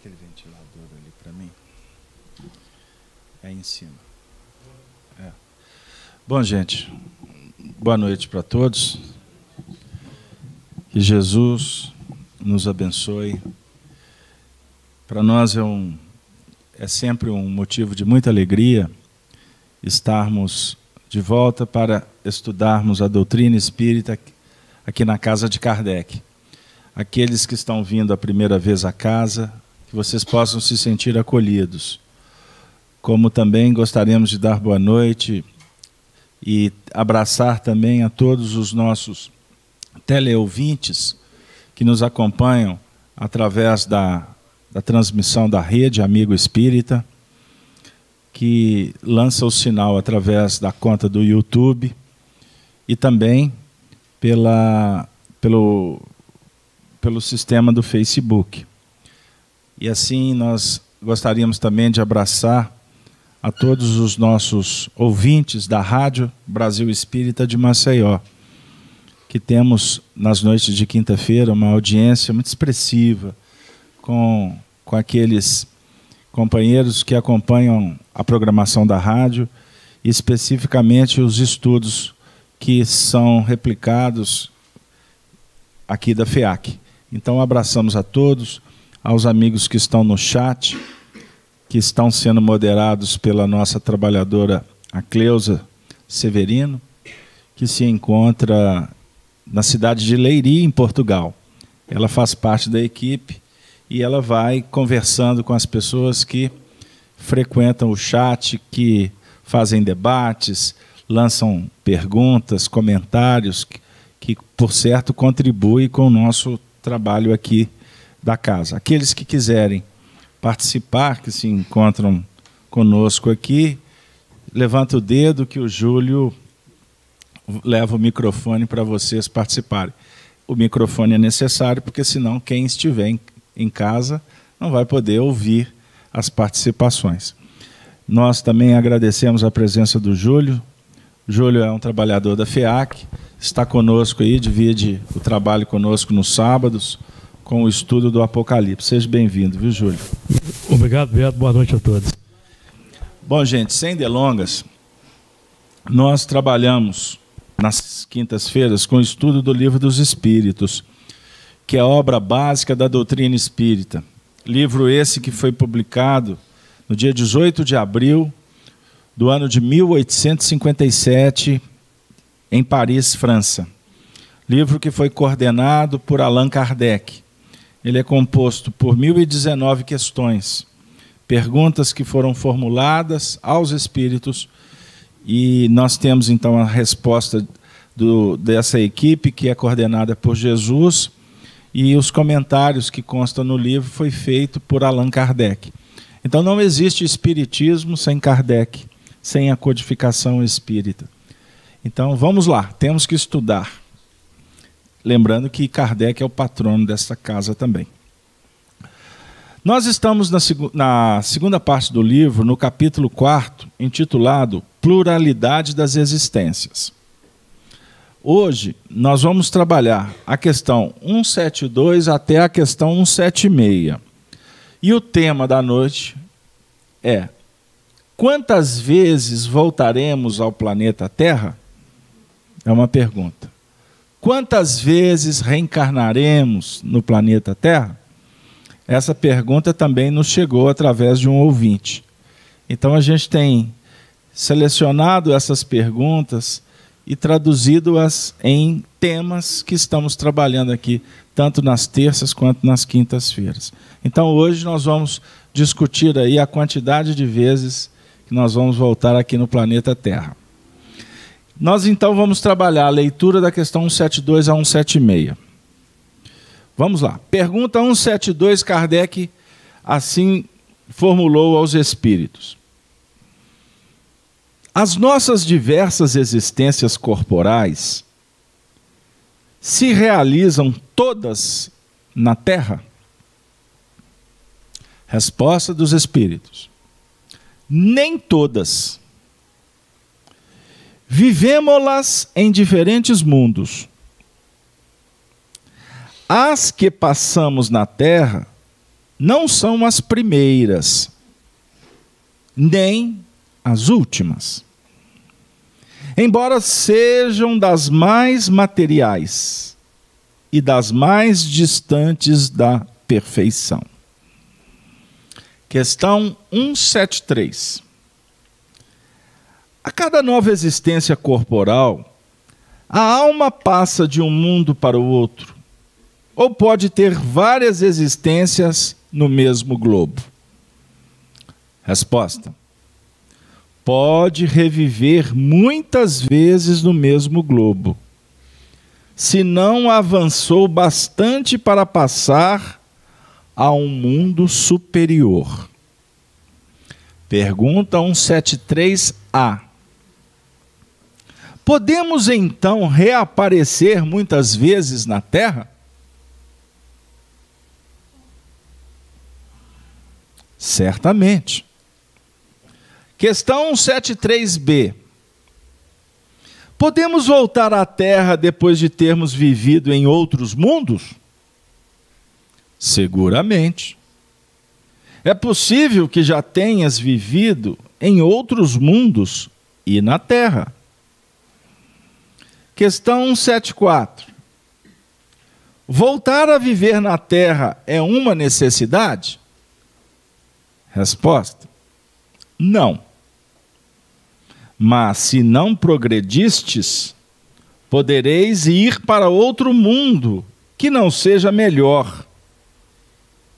aquele ventilador ali para mim. É em cima. É. Bom, gente, boa noite para todos. Que Jesus nos abençoe. Para nós é, um, é sempre um motivo de muita alegria estarmos de volta para estudarmos a doutrina espírita aqui na casa de Kardec. Aqueles que estão vindo a primeira vez à casa, que vocês possam se sentir acolhidos. Como também gostaríamos de dar boa noite e abraçar também a todos os nossos teleouvintes que nos acompanham através da, da transmissão da rede Amigo Espírita, que lança o sinal através da conta do YouTube e também pela, pelo, pelo sistema do Facebook. E assim nós gostaríamos também de abraçar a todos os nossos ouvintes da Rádio Brasil Espírita de Maceió, que temos nas noites de quinta-feira uma audiência muito expressiva com, com aqueles companheiros que acompanham a programação da rádio especificamente os estudos que são replicados aqui da FEAC. Então abraçamos a todos aos amigos que estão no chat, que estão sendo moderados pela nossa trabalhadora, a Cleusa Severino, que se encontra na cidade de Leiria, em Portugal. Ela faz parte da equipe e ela vai conversando com as pessoas que frequentam o chat, que fazem debates, lançam perguntas, comentários, que, que por certo contribuem com o nosso trabalho aqui da casa. Aqueles que quiserem participar, que se encontram conosco aqui, levanta o dedo que o Júlio leva o microfone para vocês participarem. O microfone é necessário porque senão quem estiver em, casa não vai poder ouvir as participações. Nós também agradecemos a presença do Júlio. Júlio é um trabalhador da FEAC, está conosco aí, divide o trabalho conosco nos sábados com o estudo do Apocalipse. Seja bem-vindo, viu, Júlio? Obrigado, Beto. Boa noite a todos. Bom, gente, sem delongas, nós trabalhamos nas quintas-feiras com o estudo do Livro dos Espíritos, que é a obra básica da doutrina espírita. Livro esse que foi publicado no dia 18 de abril do ano de 1857 em Paris, França. Livro que foi coordenado por Allan Kardec ele é composto por 1019 questões, perguntas que foram formuladas aos espíritos, e nós temos então a resposta do, dessa equipe, que é coordenada por Jesus, e os comentários que constam no livro foi feito por Allan Kardec. Então não existe espiritismo sem Kardec, sem a codificação espírita. Então vamos lá, temos que estudar. Lembrando que Kardec é o patrono dessa casa também. Nós estamos na, na, segunda parte do livro, no capítulo 4, intitulado Pluralidade das Existências. Hoje nós vamos trabalhar a questão 172 até a questão 176. E o tema da noite é: Quantas vezes voltaremos ao planeta Terra? É uma pergunta. Quantas vezes reencarnaremos no planeta Terra? Essa pergunta também nos chegou através de um ouvinte. Então a gente tem selecionado essas perguntas e traduzido-as em temas que estamos trabalhando aqui, tanto nas terças quanto nas quintas-feiras. Então hoje nós vamos discutir aí a quantidade de vezes que nós vamos voltar aqui no planeta Terra. Nós então vamos trabalhar a leitura da questão 172 a 176. Vamos lá. Pergunta 172, Kardec assim formulou aos espíritos: As nossas diversas existências corporais se realizam todas na Terra? Resposta dos espíritos: Nem todas Vivemos-las em diferentes mundos. As que passamos na terra não são as primeiras, nem as últimas. Embora sejam das mais materiais e das mais distantes da perfeição. Questão 173. A cada nova existência corporal, a alma passa de um mundo para o outro, ou pode ter várias existências no mesmo globo? Resposta: Pode reviver muitas vezes no mesmo globo, se não avançou bastante para passar a um mundo superior. Pergunta 173A. Podemos então reaparecer muitas vezes na Terra? Certamente. Questão 73b. Podemos voltar à Terra depois de termos vivido em outros mundos? Seguramente. É possível que já tenhas vivido em outros mundos e na Terra. Questão 174. Voltar a viver na Terra é uma necessidade? Resposta: Não. Mas se não progredistes, podereis ir para outro mundo que não seja melhor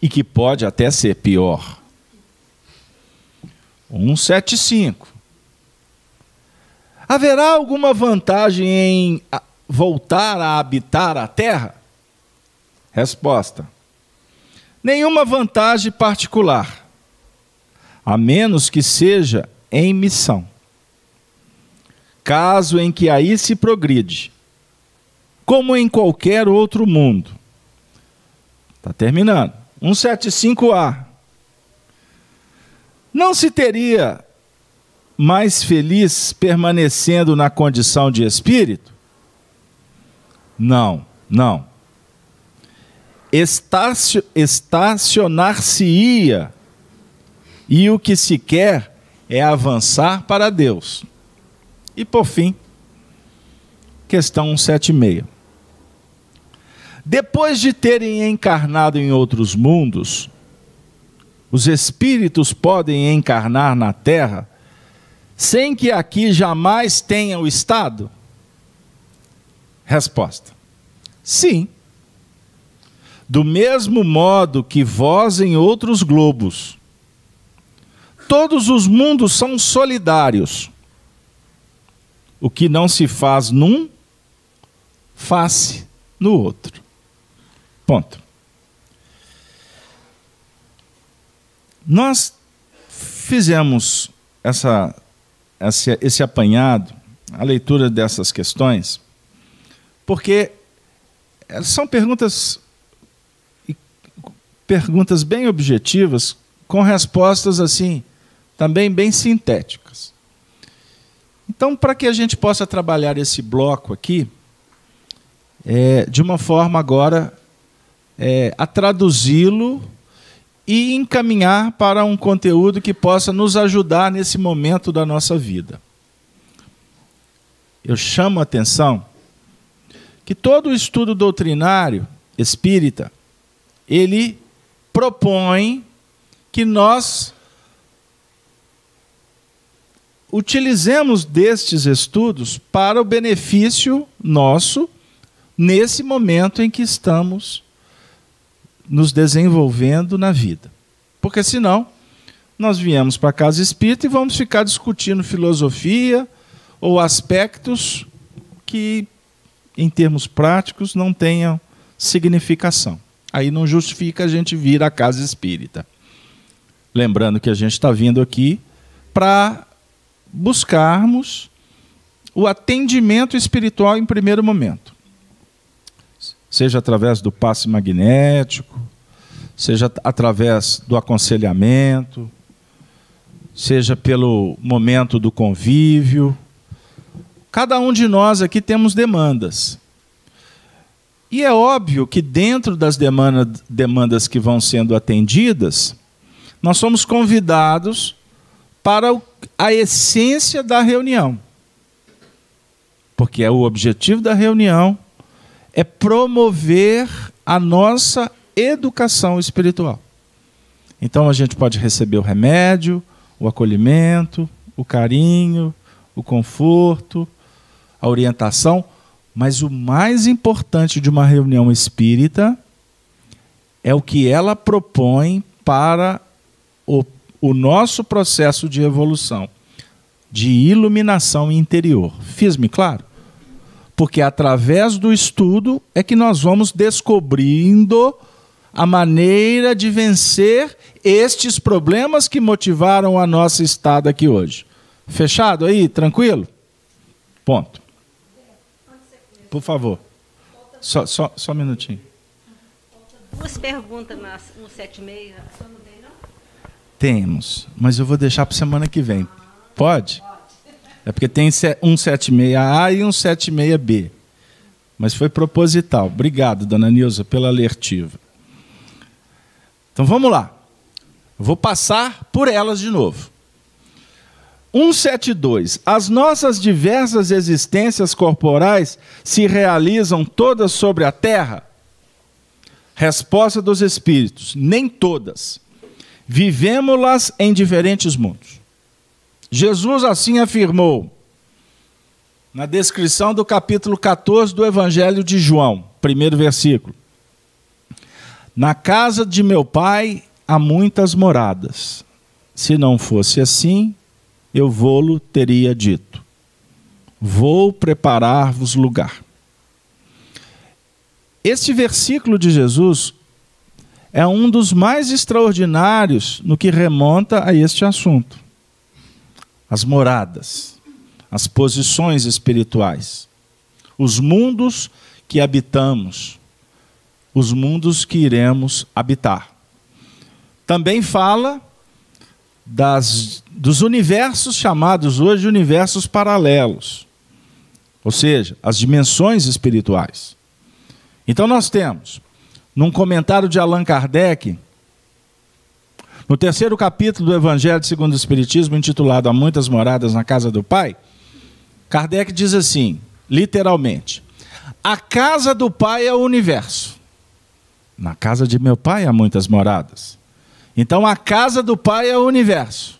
e que pode até ser pior. 175. Haverá alguma vantagem em voltar a habitar a terra? Resposta: Nenhuma vantagem particular a menos que seja em missão. Caso em que aí se progride, como em qualquer outro mundo. Está terminando. 175A. Não se teria mais feliz permanecendo na condição de espírito? Não, não. Estacionar-se-ia e o que se quer é avançar para Deus. E por fim, questão 176. Depois de terem encarnado em outros mundos, os espíritos podem encarnar na Terra sem que aqui jamais tenham estado? Resposta: Sim. Do mesmo modo que vós em outros globos Todos os mundos são solidários. O que não se faz num, faz no outro. Ponto. Nós fizemos essa, esse, esse apanhado, a leitura dessas questões, porque são perguntas perguntas bem objetivas, com respostas assim também bem sintéticas. Então, para que a gente possa trabalhar esse bloco aqui, é, de uma forma agora é, a traduzi-lo e encaminhar para um conteúdo que possa nos ajudar nesse momento da nossa vida. Eu chamo a atenção que todo o estudo doutrinário espírita ele propõe que nós utilizemos destes estudos para o benefício nosso nesse momento em que estamos nos desenvolvendo na vida. Porque senão, nós viemos para a casa espírita e vamos ficar discutindo filosofia ou aspectos que, em termos práticos, não tenham significação. Aí não justifica a gente vir à casa espírita. Lembrando que a gente está vindo aqui para buscarmos o atendimento espiritual em primeiro momento. Seja através do passe magnético, seja através do aconselhamento, seja pelo momento do convívio. Cada um de nós aqui temos demandas. E é óbvio que dentro das demanda, demandas que vão sendo atendidas, nós somos convidados para a essência da reunião. Porque é o objetivo da reunião é promover a nossa educação espiritual. Então a gente pode receber o remédio, o acolhimento, o carinho, o conforto, a orientação, mas o mais importante de uma reunião espírita é o que ela propõe para o, o nosso processo de evolução, de iluminação interior. Fiz-me claro? Porque através do estudo é que nós vamos descobrindo a maneira de vencer estes problemas que motivaram a nossa estada aqui hoje. Fechado aí? Tranquilo? Ponto. Por favor. Só, só, só um minutinho. Duas perguntas no 76. Temos, mas eu vou deixar para semana que vem. Pode? É porque tem um 76A e um 76B. Mas foi proposital. Obrigado, dona Nilza, pela alertiva. Então vamos lá. Vou passar por elas de novo. 172. As nossas diversas existências corporais se realizam todas sobre a terra? Resposta dos espíritos: nem todas. Vivemos-las em diferentes mundos. Jesus assim afirmou na descrição do capítulo 14 do Evangelho de João, primeiro versículo. Na casa de meu pai há muitas moradas. Se não fosse assim, eu vou-lo teria dito: Vou preparar-vos lugar. Este versículo de Jesus é um dos mais extraordinários no que remonta a este assunto. As moradas, as posições espirituais, os mundos que habitamos, os mundos que iremos habitar. Também fala das, dos universos chamados hoje universos paralelos, ou seja, as dimensões espirituais. Então nós temos, num comentário de Allan Kardec, no terceiro capítulo do Evangelho segundo o Espiritismo, intitulado Há muitas moradas na casa do Pai, Kardec diz assim, literalmente: A casa do Pai é o universo. Na casa de meu Pai há muitas moradas. Então a casa do Pai é o universo.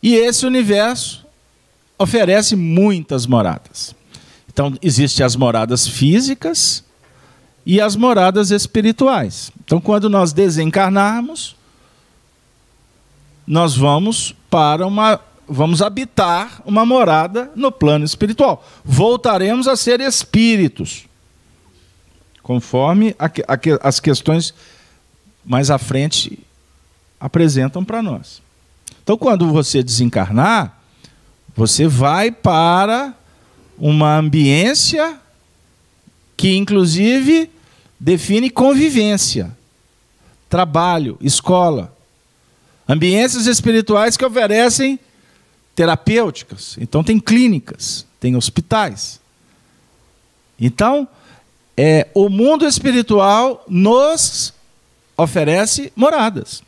E esse universo oferece muitas moradas. Então existem as moradas físicas e as moradas espirituais. Então quando nós desencarnarmos, nós vamos para uma vamos habitar uma morada no plano espiritual. Voltaremos a ser espíritos, conforme a, a, as questões mais à frente apresentam para nós. Então, quando você desencarnar, você vai para uma ambiência que, inclusive, define convivência, trabalho, escola. Ambiências espirituais que oferecem terapêuticas. Então, tem clínicas, tem hospitais. Então, é, o mundo espiritual nos oferece moradas.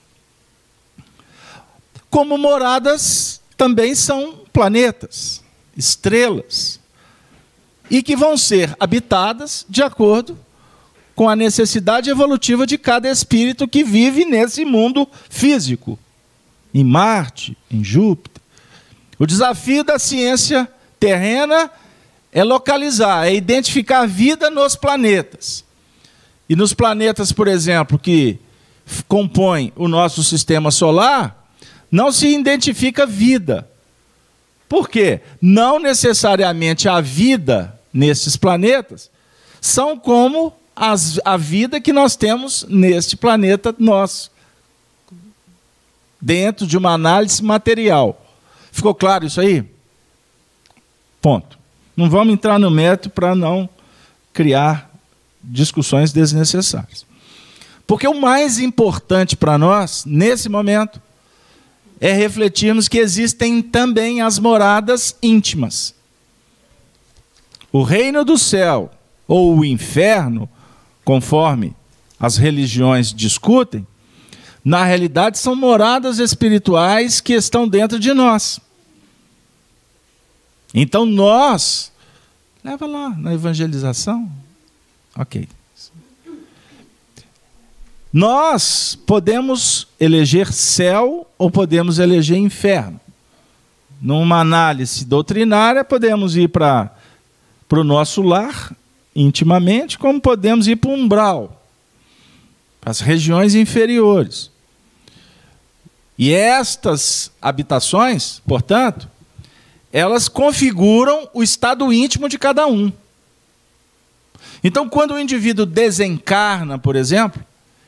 Como moradas também são planetas, estrelas, e que vão ser habitadas de acordo com a necessidade evolutiva de cada espírito que vive nesse mundo físico, em Marte, em Júpiter. O desafio da ciência terrena é localizar, é identificar vida nos planetas. E nos planetas, por exemplo, que compõem o nosso sistema solar, não se identifica vida. Por quê? Não necessariamente a vida nesses planetas são como as, a vida que nós temos neste planeta nosso, dentro de uma análise material. Ficou claro isso aí? Ponto. Não vamos entrar no método para não criar discussões desnecessárias. Porque o mais importante para nós, nesse momento, é refletirmos que existem também as moradas íntimas. O reino do céu ou o inferno, conforme as religiões discutem, na realidade são moradas espirituais que estão dentro de nós. Então nós, leva lá na evangelização, ok. Nós podemos eleger céu ou podemos eleger inferno. Numa análise doutrinária, podemos ir para o nosso lar, intimamente, como podemos ir para o umbral, para as regiões inferiores. E estas habitações, portanto, elas configuram o estado íntimo de cada um. Então, quando o indivíduo desencarna, por exemplo,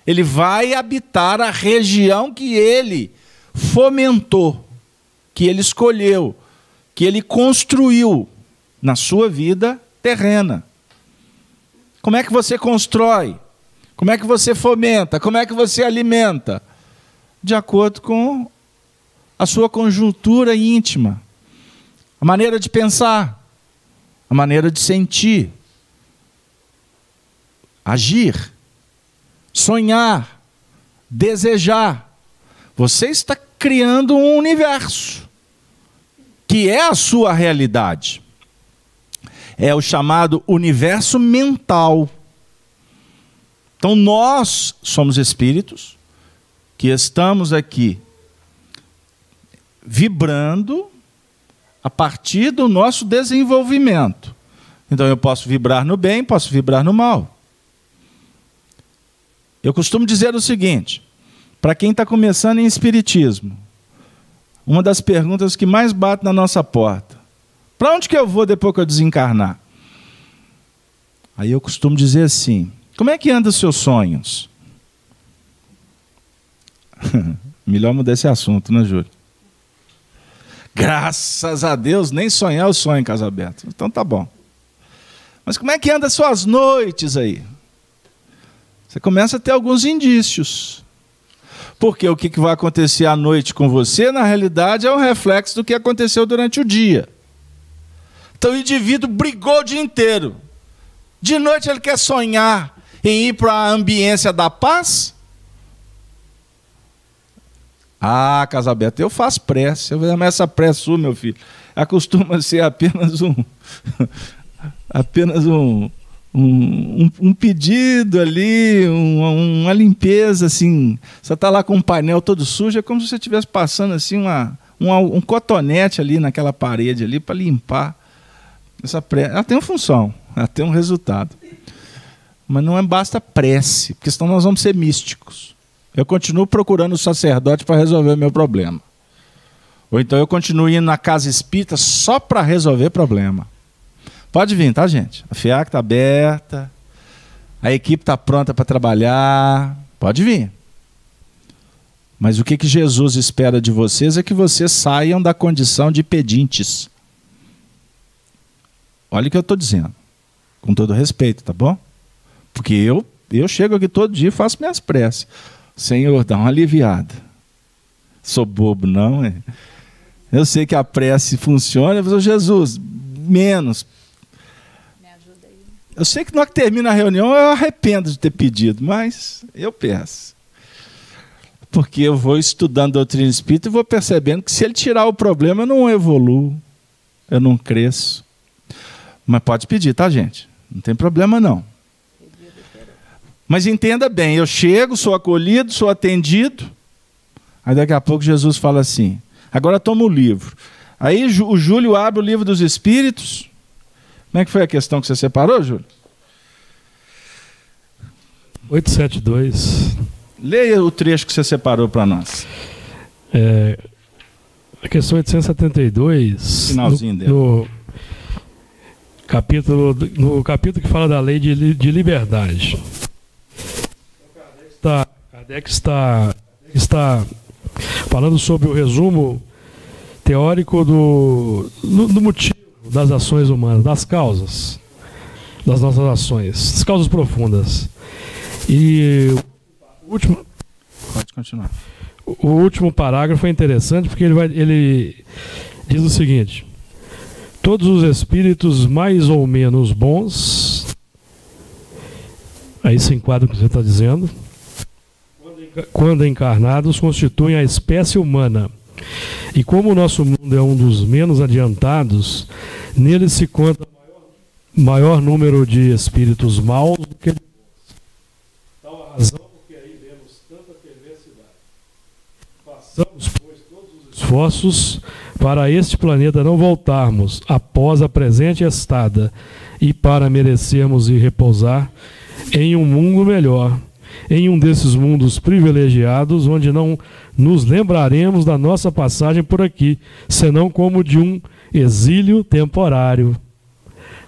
ele vai habitar a região que ele fomentou, que ele escolheu, que ele construiu na sua vida terrena. Como é que você constrói? Como é que você fomenta? Como é que você alimenta? De acordo com a sua conjuntura íntima, a maneira de pensar, a maneira de sentir, agir sonhar, desejar. Você está criando um universo que é a sua realidade. É o chamado universo mental. Então nós somos espíritos que estamos aqui vibrando a partir do nosso desenvolvimento. Então eu posso vibrar no bem, posso vibrar no mal. Eu costumo dizer o seguinte: para quem está começando em Espiritismo, uma das perguntas que mais bate na nossa porta: para onde que eu vou depois que eu desencarnar? Aí eu costumo dizer assim: como é que andam os seus sonhos? Melhor mudar esse assunto, né, Júlio? Graças a Deus, nem sonhar o sonho, Casaberto. Então tá bom. Mas como é que anda as suas noites aí? Você começa a ter alguns indícios. Porque o que vai acontecer à noite com você, na realidade, é um reflexo do que aconteceu durante o dia. Então o indivíduo brigou o dia inteiro. De noite ele quer sonhar em ir para a ambiência da paz. Ah, Casaberto, eu faço prece. Eu vejo essa prece sua, meu filho. Acostuma ser apenas um. apenas um, um, um, pedido ali, um, uma limpeza, assim. Você está lá com um painel todo sujo, é como se você estivesse passando assim uma, uma, um cotonete ali naquela parede ali para limpar. Essa prece. Ela tem uma função, ela tem um resultado. Mas não é basta prece, porque senão nós vamos ser místicos. Eu continuo procurando o sacerdote para resolver o meu problema. Ou então eu continuo indo na casa espírita só para resolver problema. Pode vir, tá, gente? A FIAC está aberta, a equipe está pronta para trabalhar. Pode vir. Mas o que, que Jesus espera de vocês é que vocês saiam da condição de pedintes. Olha o que eu estou dizendo. Com todo respeito, tá bom? Porque eu, eu chego aqui todo dia e faço minhas preces. Senhor, dá uma aliviada. Sou bobo, não, é? Eu sei que a prece funciona, mas Jesus, menos, eu sei que na hora que termina a reunião eu arrependo de ter pedido, mas eu peço. Porque eu vou estudando a doutrina espírita e vou percebendo que se ele tirar o problema, eu não evoluo, eu não cresço. Mas pode pedir, tá, gente? Não tem problema não. Mas entenda bem, eu chego, sou acolhido, sou atendido. Aí daqui a pouco Jesus fala assim: agora toma o livro. Aí o Júlio abre o livro dos Espíritos. Como é que foi a questão que você separou, Júlio? 872. Leia o trecho que você separou para nós. É, a questão 872. Finalzinho no, dela. No capítulo, no capítulo que fala da lei de, de liberdade. Kardec está, está falando sobre o resumo teórico do, do, do motivo das ações humanas, das causas das nossas ações, das causas profundas. E o último. Pode continuar. O último parágrafo é interessante porque ele, vai, ele diz o seguinte: todos os espíritos mais ou menos bons Aí se enquadra o que você está dizendo. Quando encarnados, constituem a espécie humana. E como o nosso mundo é um dos menos adiantados, nele se conta maior número de espíritos maus do que de bons. Tal a razão porque aí vemos tanta perversidade. Façamos, pois, todos os esforços para este planeta não voltarmos após a presente estada e para merecermos e repousar em um mundo melhor, em um desses mundos privilegiados, onde não nos lembraremos da nossa passagem por aqui, senão como de um exílio temporário.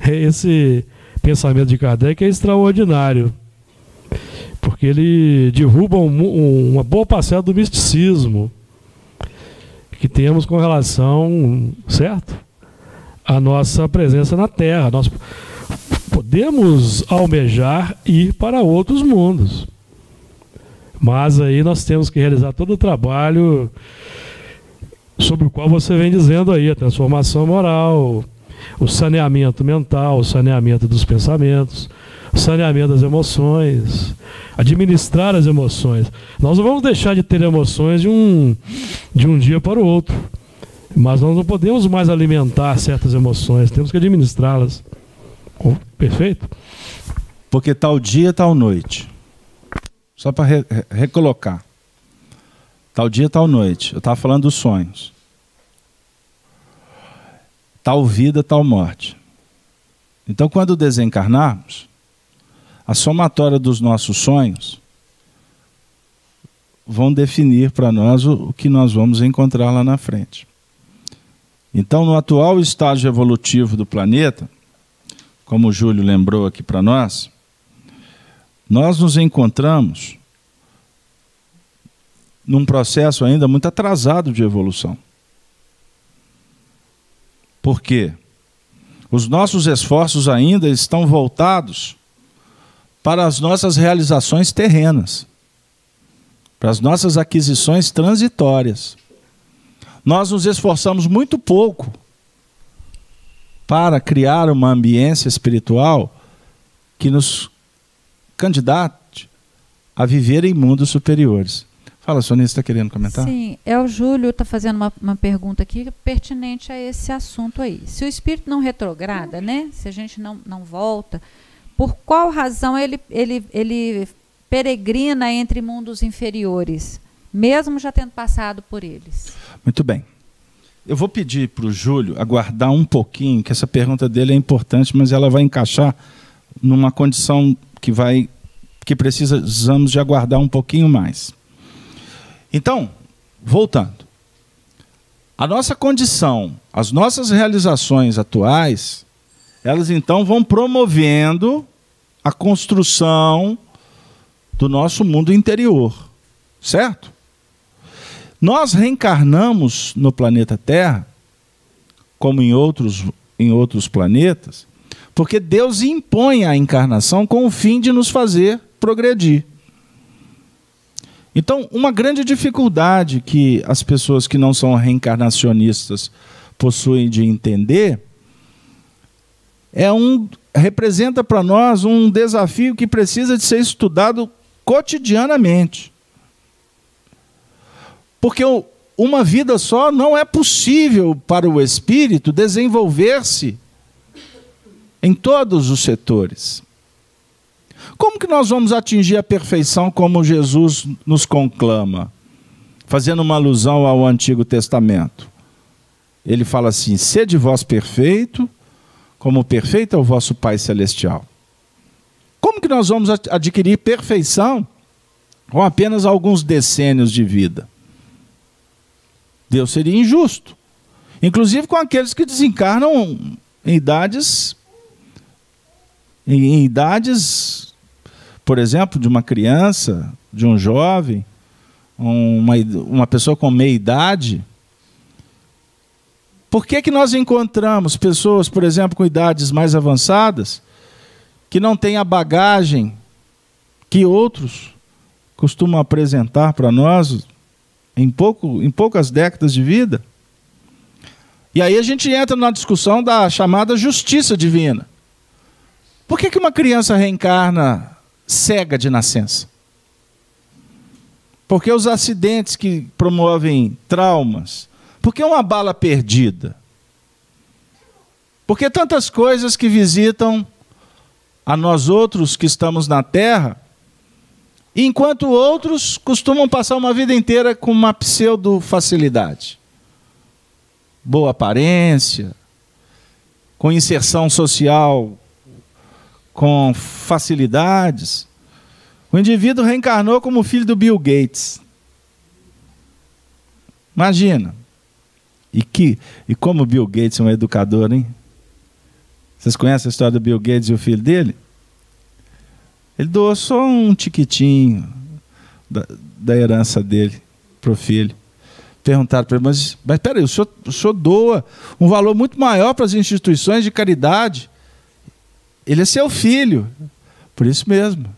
Esse pensamento de Kardec é extraordinário, porque ele derruba um, uma boa parcela do misticismo que temos com relação, certo? A nossa presença na Terra. Nós podemos almejar ir para outros mundos. Mas aí nós temos que realizar todo o trabalho sobre o qual você vem dizendo aí, a transformação moral, o saneamento mental, o saneamento dos pensamentos, o saneamento das emoções, administrar as emoções. Nós não vamos deixar de ter emoções de um, de um dia para o outro, mas nós não podemos mais alimentar certas emoções, temos que administrá-las. Perfeito? Porque tal dia, tal noite. Só para re recolocar. Tal dia, tal noite. Eu estava falando dos sonhos. Tal vida, tal morte. Então, quando desencarnarmos, a somatória dos nossos sonhos vão definir para nós o, o que nós vamos encontrar lá na frente. Então, no atual estágio evolutivo do planeta, como o Júlio lembrou aqui para nós, nós nos encontramos num processo ainda muito atrasado de evolução. Por quê? Os nossos esforços ainda estão voltados para as nossas realizações terrenas, para as nossas aquisições transitórias. Nós nos esforçamos muito pouco para criar uma ambiência espiritual que nos candidate a viver em mundos superiores. Fala, Sonia, você está querendo comentar? Sim, é o Júlio está fazendo uma, uma pergunta aqui pertinente a esse assunto aí. Se o espírito não retrograda, né? Se a gente não, não volta, por qual razão ele, ele, ele peregrina entre mundos inferiores, mesmo já tendo passado por eles? Muito bem. Eu vou pedir para o Júlio aguardar um pouquinho, que essa pergunta dele é importante, mas ela vai encaixar numa condição que vai que precisamos de aguardar um pouquinho mais. Então, voltando. A nossa condição, as nossas realizações atuais, elas então vão promovendo a construção do nosso mundo interior, certo? Nós reencarnamos no planeta Terra, como em outros, em outros planetas, porque Deus impõe a encarnação com o fim de nos fazer progredir. Então, uma grande dificuldade que as pessoas que não são reencarnacionistas possuem de entender é um representa para nós um desafio que precisa de ser estudado cotidianamente. Porque uma vida só não é possível para o espírito desenvolver-se em todos os setores. Como que nós vamos atingir a perfeição como Jesus nos conclama? Fazendo uma alusão ao Antigo Testamento. Ele fala assim: sede vós perfeito, como perfeito é o vosso Pai Celestial. Como que nós vamos adquirir perfeição com apenas alguns decênios de vida? Deus seria injusto. Inclusive com aqueles que desencarnam em idades em idades, por exemplo, de uma criança, de um jovem, uma, uma pessoa com meia idade, por que, que nós encontramos pessoas, por exemplo, com idades mais avançadas, que não têm a bagagem que outros costumam apresentar para nós em, pouco, em poucas décadas de vida? E aí a gente entra na discussão da chamada justiça divina. Por que, que uma criança reencarna cega de nascença. Porque os acidentes que promovem traumas, porque uma bala perdida, porque tantas coisas que visitam a nós outros que estamos na terra, enquanto outros costumam passar uma vida inteira com uma pseudo facilidade. Boa aparência, com inserção social, com facilidades. O indivíduo reencarnou como filho do Bill Gates. Imagina. E, que, e como o Bill Gates é um educador, hein? Vocês conhecem a história do Bill Gates e o filho dele? Ele doou só um tiquitinho da, da herança dele para o filho. Perguntaram para ele, mas, mas peraí, o senhor, o senhor doa um valor muito maior para as instituições de caridade. Ele é seu filho. Por isso mesmo.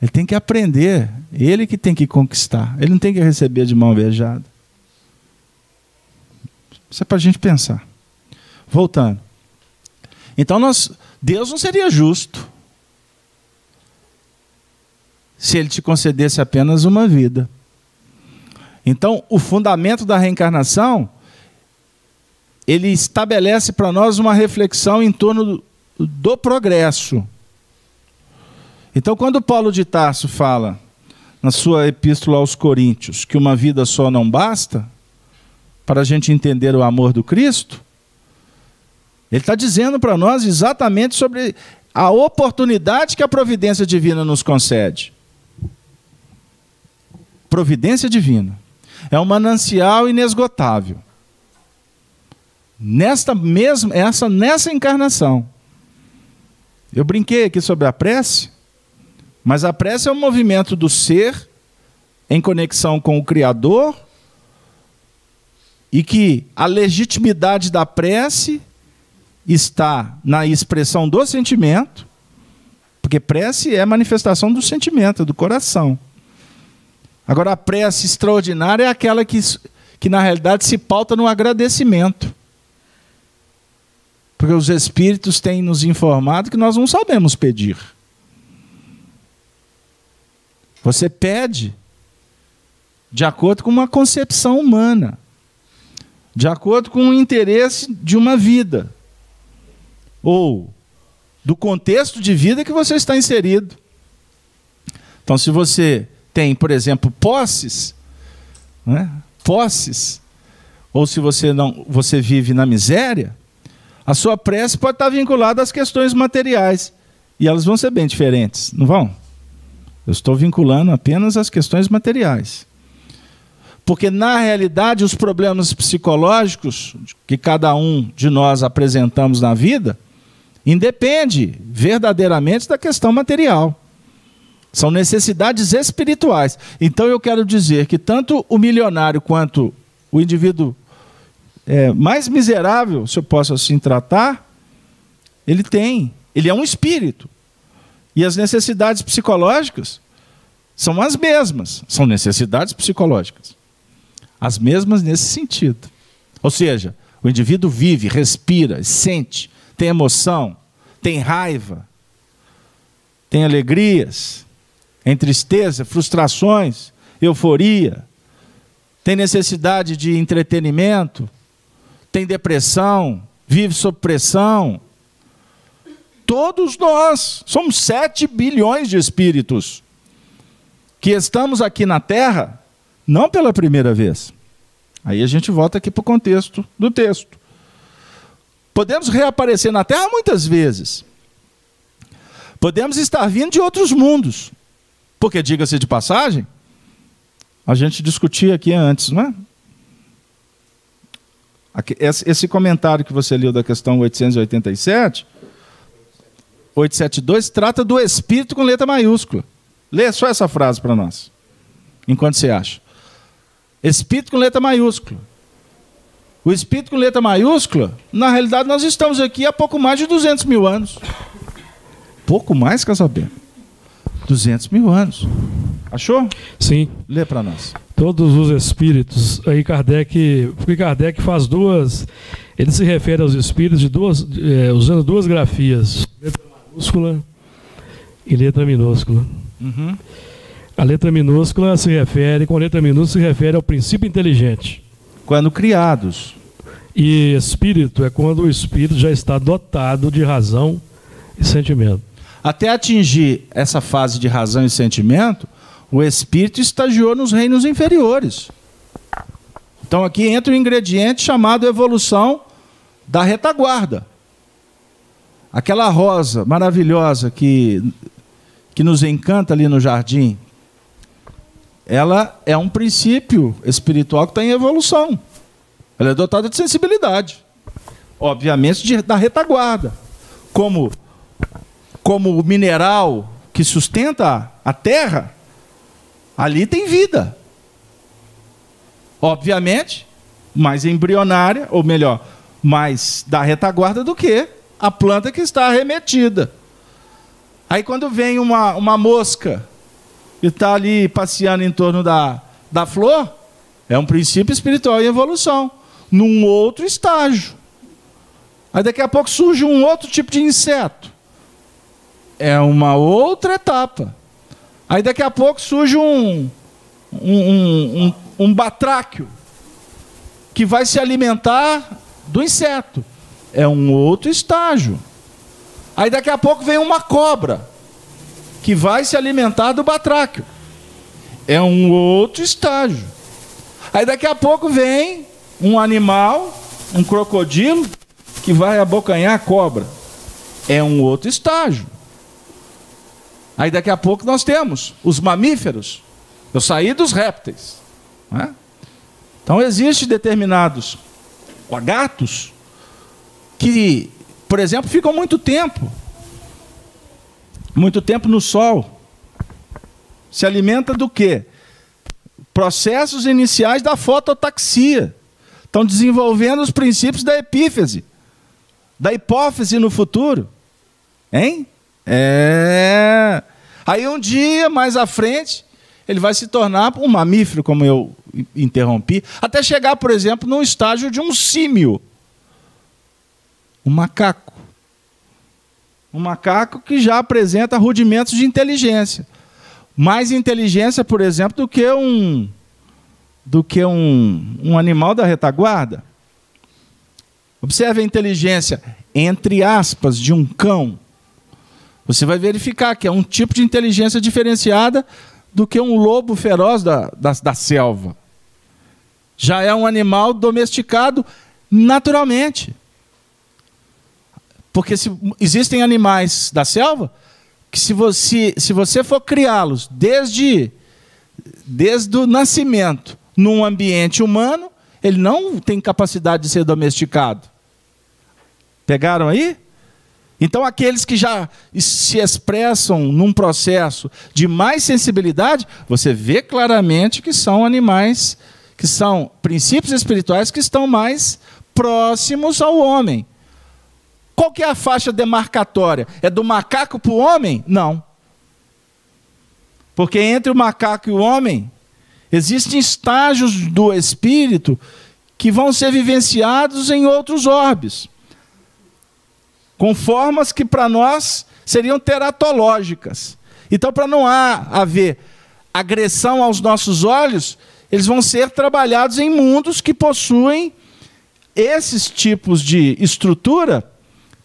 Ele tem que aprender. Ele que tem que conquistar. Ele não tem que receber de mão beijada. Isso é para a gente pensar. Voltando. Então, nós, Deus não seria justo se ele te concedesse apenas uma vida. Então, o fundamento da reencarnação, ele estabelece para nós uma reflexão em torno do, progresso. Então, quando Paulo de Tarso fala na sua epístola aos Coríntios que uma vida só não basta para a gente entender o amor do Cristo, ele está dizendo para nós exatamente sobre a oportunidade que a providência divina nos concede. Providência divina é um manancial inesgotável. Nesta mesma, essa nessa encarnação, eu brinquei aqui sobre a prece, mas a prece é um movimento do ser em conexão com o Criador e que a legitimidade da prece está na expressão do sentimento, porque prece é manifestação do sentimento, do coração. Agora, a prece extraordinária é aquela que, que na realidade se pauta no agradecimento. Porque os Espíritos têm nos informado que nós não sabemos pedir. Você pede de acordo com uma concepção humana, de acordo com o interesse de uma vida, ou do contexto de vida que você está inserido. Então, se você tem, por exemplo, posses, né? posses, ou se você não, você vive na miséria, a sua prece pode estar vinculada às questões materiais. E elas vão ser bem diferentes, não vão? Eu estou vinculando apenas às questões materiais. Porque, na realidade, os problemas psicológicos que cada um de nós apresentamos na vida independe verdadeiramente da questão material. São necessidades espirituais. Então, eu quero dizer que tanto o milionário quanto o indivíduo é, mais miserável, se eu posso assim tratar, ele tem. Ele é um espírito. E as necessidades psicológicas são as mesmas. São necessidades psicológicas. As mesmas nesse sentido. Ou seja, o indivíduo vive, respira, sente, tem emoção, tem raiva, tem alegrias, tem tristeza, frustrações, euforia, tem necessidade de entretenimento, tem depressão, vive sob pressão. Todos nós, somos 7 bilhões de espíritos que estamos aqui na Terra, não pela primeira vez. Aí a gente volta aqui para o contexto do texto. Podemos reaparecer na Terra muitas vezes. Podemos estar vindo de outros mundos. Porque, diga-se de passagem, a gente discutia aqui antes, não é? Esse comentário que você leu da questão 887, 872, trata do espírito com letra maiúscula. Lê só essa frase para nós, enquanto você acha. Espírito com letra maiúscula. O espírito com letra maiúscula, na realidade, nós estamos aqui há pouco mais de 200 mil anos. Pouco mais, Casabé? 200 mil anos. Achou? Sim. Lê para nós todos os espíritos. Aí Kardec, porque Kardec faz duas, ele se refere aos espíritos de duas, é, usando duas grafias, letra maiúscula em letra minúscula. Uhum. A letra minúscula se refere, com a letra minúscula se refere ao princípio inteligente. Quando criados. E espírito é quando o espírito já está dotado de razão e sentimento. Até atingir essa fase de razão e sentimento, o espírito estagiou nos reinos inferiores. Então aqui entra um ingrediente chamado evolução da retaguarda. Aquela rosa maravilhosa que, que nos encanta ali no jardim, ela é um princípio espiritual que está em evolução. Ela é dotada de sensibilidade. Obviamente de, da retaguarda. Como, como mineral que sustenta a terra, ali tem vida. Obviamente, mais embrionária, ou melhor, mais da retaguarda do que a planta que está arremetida. Aí quando vem uma, uma mosca e está ali passeando em torno da, da flor, é um princípio espiritual em evolução, num outro estágio. Aí daqui a pouco surge um outro tipo de inseto. É uma outra etapa. Aí daqui a pouco surge um, um, um, um, um batráquio que vai se alimentar do inseto. É um outro estágio. Aí daqui a pouco vem uma cobra que vai se alimentar do batráquio. É um outro estágio. Aí daqui a pouco vem um animal, um crocodilo, que vai abocanhar a cobra. É um outro estágio. Aí daqui a pouco nós temos os mamíferos. Eu saí dos répteis. Né? Então existem determinados gatos que, por exemplo, ficam muito tempo muito tempo no sol. Se alimenta do quê? Processos iniciais da fototaxia. Estão desenvolvendo os princípios da epífise, da hipófise no futuro. Hein? É. Aí um dia, mais à frente, ele vai se tornar um mamífero, como eu interrompi, até chegar, por exemplo, num estágio de um símio. Um macaco. Um macaco que já apresenta rudimentos de inteligência. Mais inteligência, por exemplo, do que um, do que um, um animal da retaguarda. Observe a inteligência, entre aspas, de um cão. Você vai verificar que é um tipo de inteligência diferenciada do que um lobo feroz da, da, da selva. Já é um animal domesticado naturalmente. Porque se, existem animais da selva que se você, se você for criá-los desde, desde o nascimento num ambiente humano, ele não tem capacidade de ser domesticado. Pegaram aí? Então, aqueles que já se expressam num processo de mais sensibilidade, você vê claramente que são animais, que são princípios espirituais que estão mais próximos ao homem. Qual que é a faixa demarcatória? É do macaco para o homem? Não. Porque entre o macaco e o homem, existem estágios do espírito que vão ser vivenciados em outros orbes, com formas que para nós seriam teratológicas. Então, para não haver agressão aos nossos olhos, eles vão ser trabalhados em mundos que possuem esses tipos de estrutura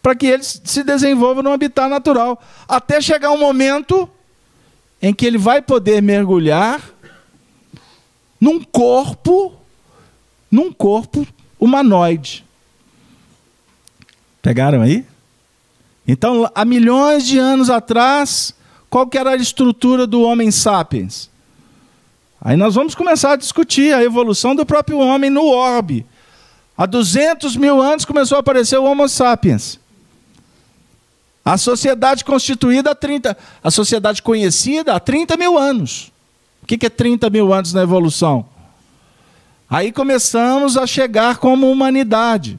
para que eles se desenvolvam no habitat natural, até chegar um momento em que ele vai poder mergulhar num corpo, num corpo humanoide. Pegaram aí? Então, há milhões de anos atrás, qual era a estrutura do homem sapiens? Aí nós vamos começar a discutir a evolução do próprio homem no orbe. Há 200 mil anos começou a aparecer o Homo sapiens. A sociedade constituída há 30, a sociedade conhecida há 30 mil anos. O que é 30 mil anos na evolução? Aí começamos a chegar como humanidade.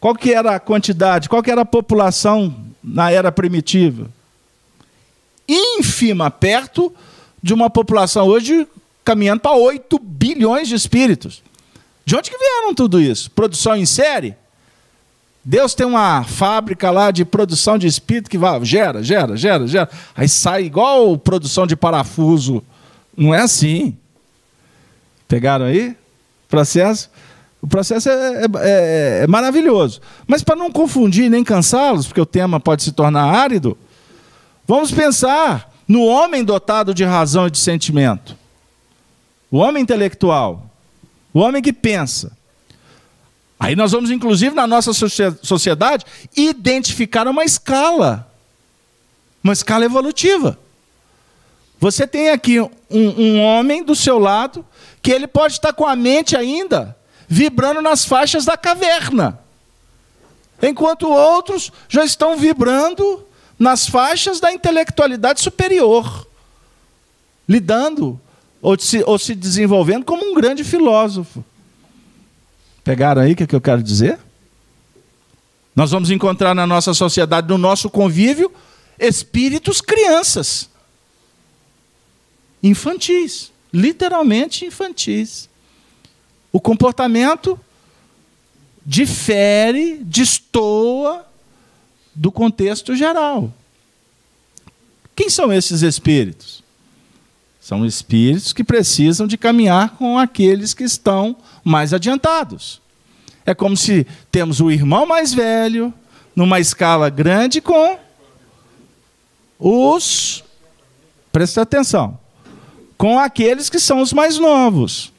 Qual que era a quantidade? Qual que era a população na era primitiva? Ínfima, perto de uma população hoje caminhando para 8 bilhões de espíritos. De onde que vieram tudo isso? Produção em série? Deus tem uma fábrica lá de produção de espírito que vai, gera, gera, gera, gera. Aí sai igual produção de parafuso. Não é assim. Pegaram aí? Processo? O processo é, é, é, é maravilhoso. Mas para não confundir nem cansá-los, porque o tema pode se tornar árido, vamos pensar no homem dotado de razão e de sentimento. O homem intelectual. O homem que pensa. Aí nós vamos, inclusive, na nossa sociedade, identificar uma escala. Uma escala evolutiva. Você tem aqui um, um homem do seu lado que ele pode estar com a mente ainda vibrando nas faixas da caverna, enquanto outros já estão vibrando nas faixas da intelectualidade superior, lidando ou se, ou se desenvolvendo como um grande filósofo. Pegaram aí o que, é que eu quero dizer? Nós vamos encontrar na nossa sociedade, no nosso convívio, espíritos crianças. Infantis. Literalmente infantis. O comportamento difere, destoa do contexto geral. Quem são esses espíritos? São espíritos que precisam de caminhar com aqueles que estão mais adiantados. É como se temos o irmão mais velho, numa escala grande, com os. Presta atenção. Com aqueles que são os mais novos.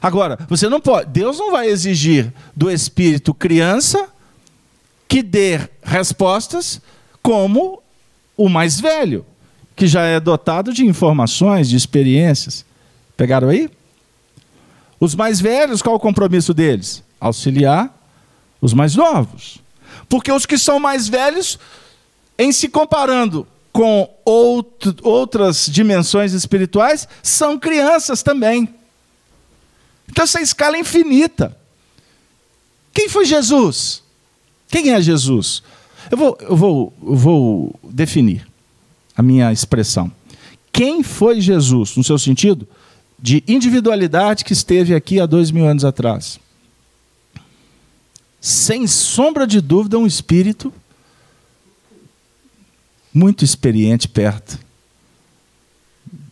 Agora, você não pode. Deus não vai exigir do espírito criança que dê respostas como o mais velho que já é dotado de informações, de experiências. Pegaram aí? Os mais velhos, qual o compromisso deles? Auxiliar os mais novos. Porque os que são mais velhos, em se comparando com outro, outras dimensões espirituais, são crianças também. Então essa escala é infinita. Quem foi Jesus? Quem é Jesus? Eu vou, eu vou, eu vou definir a minha expressão. Quem foi Jesus, no seu sentido de individualidade que esteve aqui há dois mil anos atrás? Sem sombra de dúvida, um espírito muito experiente perto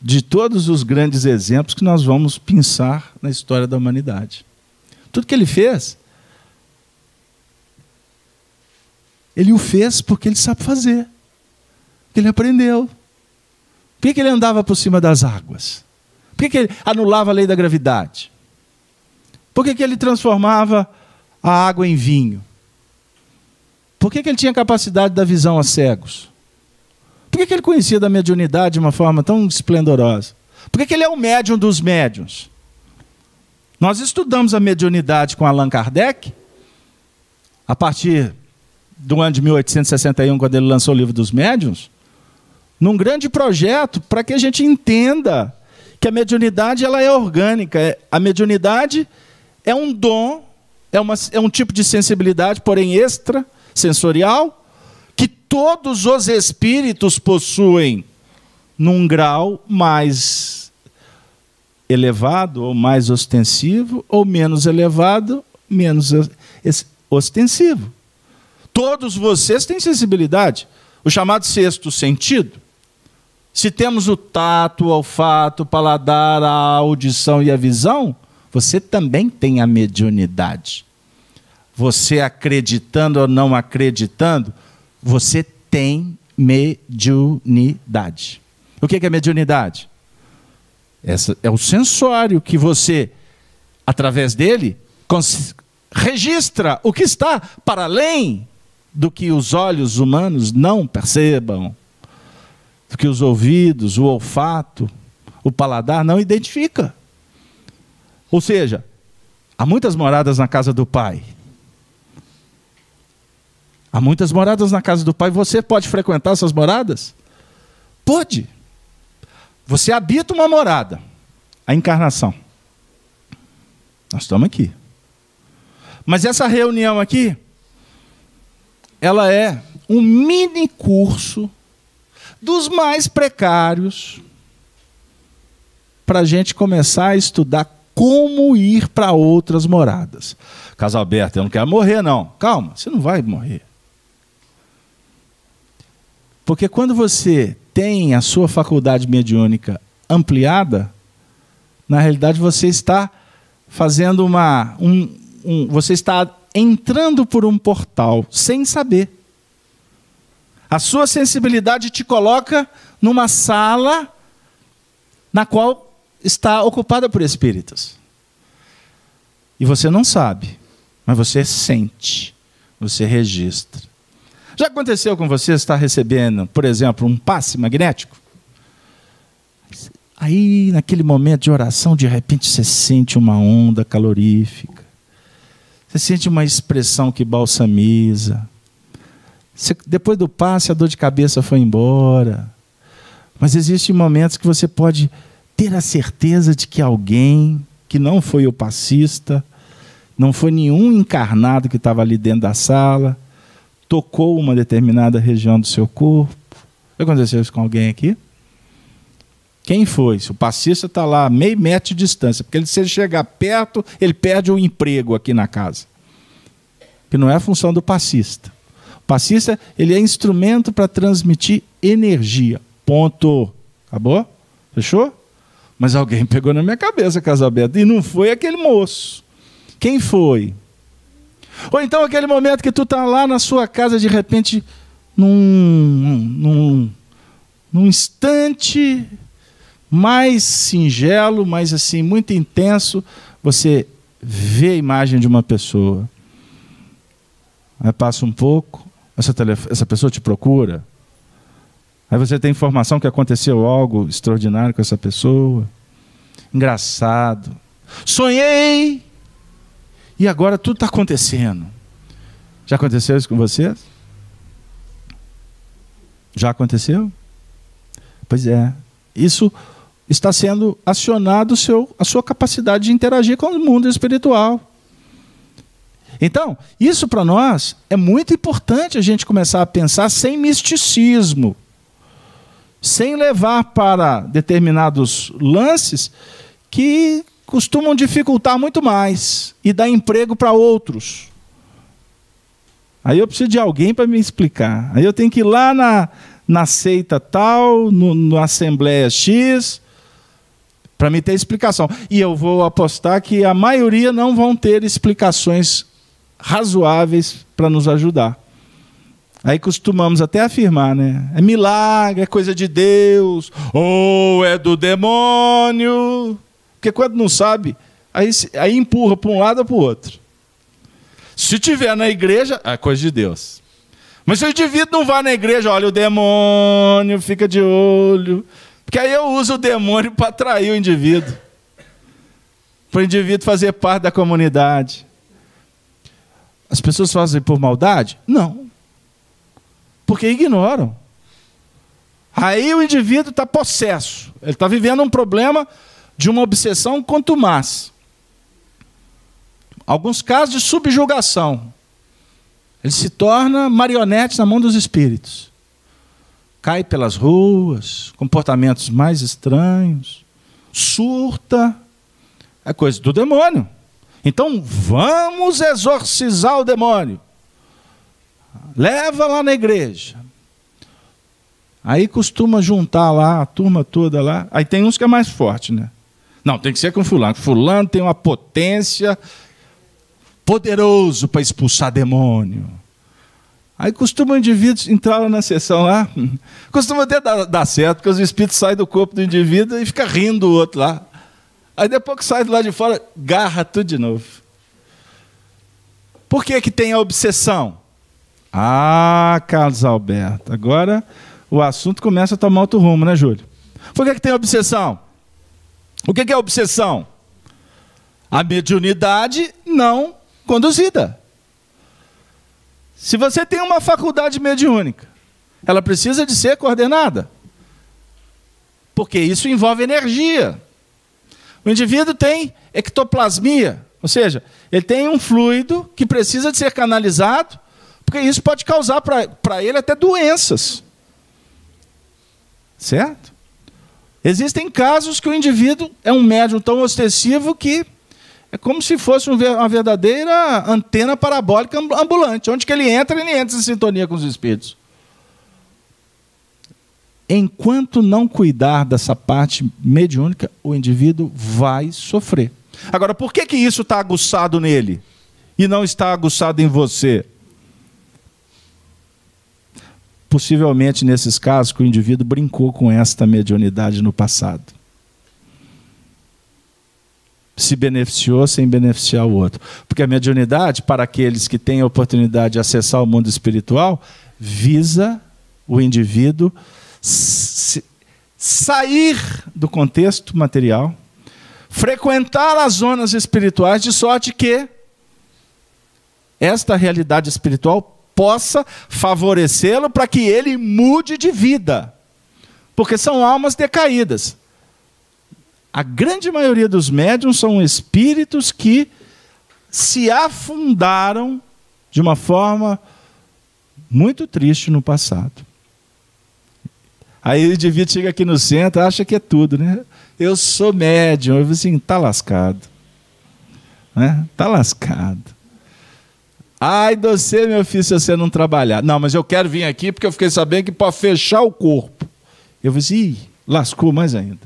de todos os grandes exemplos que nós vamos pensar na história da humanidade. Tudo que ele fez, ele o fez porque ele sabe fazer. Porque ele aprendeu. Por que ele andava por cima das águas? Por que ele anulava a lei da gravidade? Por que ele transformava a água em vinho? Por que ele tinha capacidade da visão a cegos? Por que ele conhecia da mediunidade de uma forma tão esplendorosa? Por que ele é o médium dos médiums? Nós estudamos a mediunidade com Allan Kardec, a partir do ano de 1861, quando ele lançou o livro dos médiuns, num grande projeto para que a gente entenda que a mediunidade ela é orgânica. É, a mediunidade é um dom, é, uma, é um tipo de sensibilidade, porém extra sensorial, que todos os espíritos possuem num grau mais elevado ou mais ostensivo, ou menos elevado, menos ostensivo. Todos vocês têm sensibilidade, o chamado sexto sentido. Se temos o tato, o olfato, o paladar, a audição e a visão, você também tem a mediunidade. Você acreditando ou não acreditando, você tem mediunidade. O que é mediunidade? Essa é o sensório que você, através dele, registra o que está para além do que os olhos humanos não percebam que os ouvidos, o olfato, o paladar não identifica. Ou seja, há muitas moradas na casa do Pai. Há muitas moradas na casa do Pai. Você pode frequentar essas moradas? Pode. Você habita uma morada, a encarnação. Nós estamos aqui. Mas essa reunião aqui, ela é um mini curso dos mais precários, para a gente começar a estudar como ir para outras moradas. Casalberto, eu não quero morrer, não. Calma, você não vai morrer. Porque quando você tem a sua faculdade mediúnica ampliada, na realidade você está fazendo uma. Um, um, você está entrando por um portal sem saber. A sua sensibilidade te coloca numa sala na qual está ocupada por espíritos. E você não sabe, mas você sente, você registra. Já aconteceu com você estar recebendo, por exemplo, um passe magnético? Aí, naquele momento de oração, de repente você sente uma onda calorífica. Você sente uma expressão que balsamiza. Você, depois do passe, a dor de cabeça foi embora. Mas existem momentos que você pode ter a certeza de que alguém que não foi o passista, não foi nenhum encarnado que estava ali dentro da sala, tocou uma determinada região do seu corpo. Aconteceu isso com alguém aqui? Quem foi? Se o passista está lá meio metro de distância, porque se ele chegar perto, ele perde o emprego aqui na casa. Que não é a função do passista. O passista ele é instrumento para transmitir energia. Ponto. Acabou? Fechou? Mas alguém pegou na minha cabeça, Casalberto, e não foi aquele moço. Quem foi? Ou então aquele momento que tu está lá na sua casa, de repente, num, num, num instante mais singelo, mais assim, muito intenso, você vê a imagem de uma pessoa. Aí passa um pouco, essa, essa pessoa te procura. Aí você tem informação que aconteceu algo extraordinário com essa pessoa. Engraçado. Sonhei! E agora tudo está acontecendo. Já aconteceu isso com vocês? Já aconteceu? Pois é. Isso está sendo acionado seu, a sua capacidade de interagir com o mundo espiritual. Então, isso para nós é muito importante a gente começar a pensar sem misticismo, sem levar para determinados lances que costumam dificultar muito mais e dar emprego para outros. Aí eu preciso de alguém para me explicar. Aí eu tenho que ir lá na, na seita tal, no, na Assembleia X, para me ter explicação. E eu vou apostar que a maioria não vão ter explicações razoáveis para nos ajudar. Aí costumamos até afirmar, né? É milagre, é coisa de Deus, ou é do demônio. Porque quando não sabe, aí, aí empurra para um lado ou para o outro. Se tiver na igreja, é coisa de Deus. Mas se o indivíduo não vai na igreja, olha o demônio, fica de olho. Porque aí eu uso o demônio para atrair o indivíduo. Para o indivíduo fazer parte da comunidade. As pessoas fazem por maldade? Não. Porque ignoram. Aí o indivíduo está possesso. Ele está vivendo um problema de uma obsessão contumaz. Alguns casos de subjugação. Ele se torna marionete na mão dos espíritos. Cai pelas ruas, comportamentos mais estranhos, surta. É coisa do demônio. Então vamos exorcizar o demônio. Leva lá na igreja. Aí costuma juntar lá a turma toda lá. Aí tem uns que é mais forte, né? Não, tem que ser com fulano. Fulano tem uma potência poderoso para expulsar demônio. Aí costuma o indivíduo entrar na sessão lá, costuma até dar, dar, certo, porque os espíritos saem do corpo do indivíduo e fica rindo do outro lá. Aí depois que sai do lado de fora, garra tudo de novo. Por que, que tem a obsessão? Ah, Carlos Alberto, agora o assunto começa a tomar outro rumo, né, Júlio? Por que, que tem obsessão? O que é obsessão? A mediunidade não conduzida. Se você tem uma faculdade mediúnica, ela precisa de ser coordenada. Porque isso envolve energia. O indivíduo tem ectoplasmia, ou seja, ele tem um fluido que precisa de ser canalizado, porque isso pode causar para ele até doenças. Certo? Existem casos que o indivíduo é um médium tão ostensivo que é como se fosse uma verdadeira antena parabólica ambulante. Onde que ele entra, ele entra em sintonia com os espíritos. Enquanto não cuidar dessa parte mediúnica, o indivíduo vai sofrer. Agora, por que, que isso está aguçado nele e não está aguçado em você? Possivelmente nesses casos que o indivíduo brincou com esta mediunidade no passado. Se beneficiou sem beneficiar o outro. Porque a mediunidade, para aqueles que têm a oportunidade de acessar o mundo espiritual, visa o indivíduo sair do contexto material, frequentar as zonas espirituais, de sorte que esta realidade espiritual possa favorecê-lo para que ele mude de vida. Porque são almas decaídas. A grande maioria dos médiums são espíritos que se afundaram de uma forma muito triste no passado. Aí o indivíduo chega aqui no centro, acha que é tudo, né? Eu sou médium. Eu falo assim, tá lascado. Né? Tá lascado. Ai você, meu filho, se você não trabalhar. Não, mas eu quero vir aqui porque eu fiquei sabendo que pode fechar o corpo. Eu falei assim, lascou mais ainda.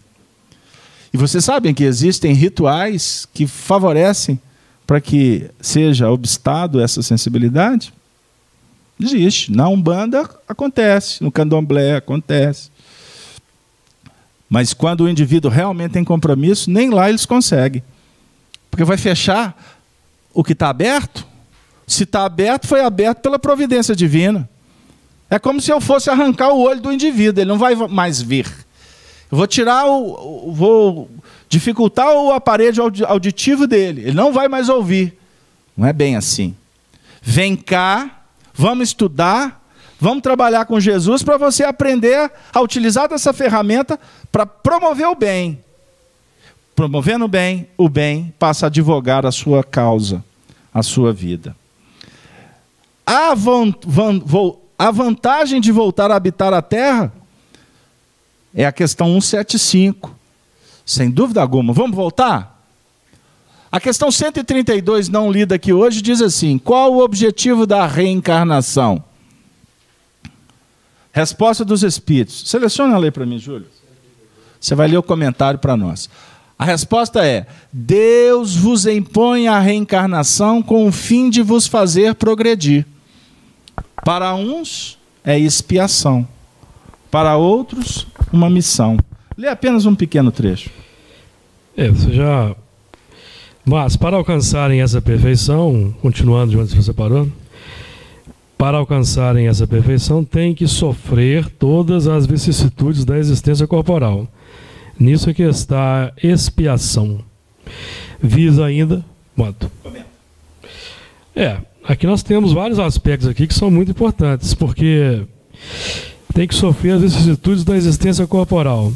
E vocês sabem que existem rituais que favorecem para que seja obstado essa sensibilidade? Existe. Na Umbanda acontece, no Candomblé acontece. Mas quando o indivíduo realmente tem compromisso, nem lá eles conseguem. Porque vai fechar o que está aberto. Se está aberto, foi aberto pela providência divina. É como se eu fosse arrancar o olho do indivíduo, ele não vai mais ver. Eu vou tirar o. vou dificultar o aparelho auditivo dele. Ele não vai mais ouvir. Não é bem assim. Vem cá, Vamos estudar, vamos trabalhar com Jesus para você aprender a utilizar dessa ferramenta para promover o bem. Promovendo o bem, o bem passa a advogar a sua causa, a sua vida. A, a vantagem de voltar a habitar a terra é a questão 175. Sem dúvida alguma. Vamos voltar? A questão 132, não lida aqui hoje, diz assim: qual o objetivo da reencarnação? Resposta dos Espíritos. Seleciona a lei para mim, Júlio. Você vai ler o comentário para nós. A resposta é: Deus vos impõe a reencarnação com o fim de vos fazer progredir. Para uns é expiação, para outros, uma missão. Lê apenas um pequeno trecho. É, você já mas para alcançarem essa perfeição, continuando de onde você parou, para alcançarem essa perfeição, tem que sofrer todas as vicissitudes da existência corporal. Nisso é que está a expiação. Visa ainda. Quanto? É, aqui nós temos vários aspectos aqui que são muito importantes, porque tem que sofrer as vicissitudes da existência corporal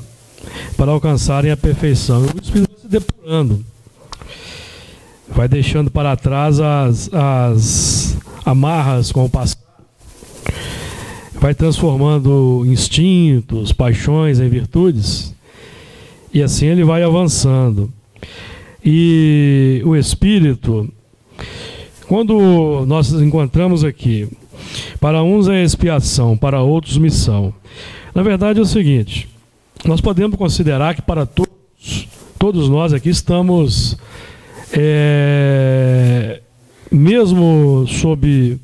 para alcançarem a perfeição. O Espírito se depurando vai deixando para trás as, as amarras com o passado, vai transformando instintos, paixões em virtudes, e assim ele vai avançando. E o espírito, quando nós encontramos aqui, para uns é expiação, para outros missão. Na verdade é o seguinte, nós podemos considerar que para todos, todos nós aqui estamos é, mesmo sob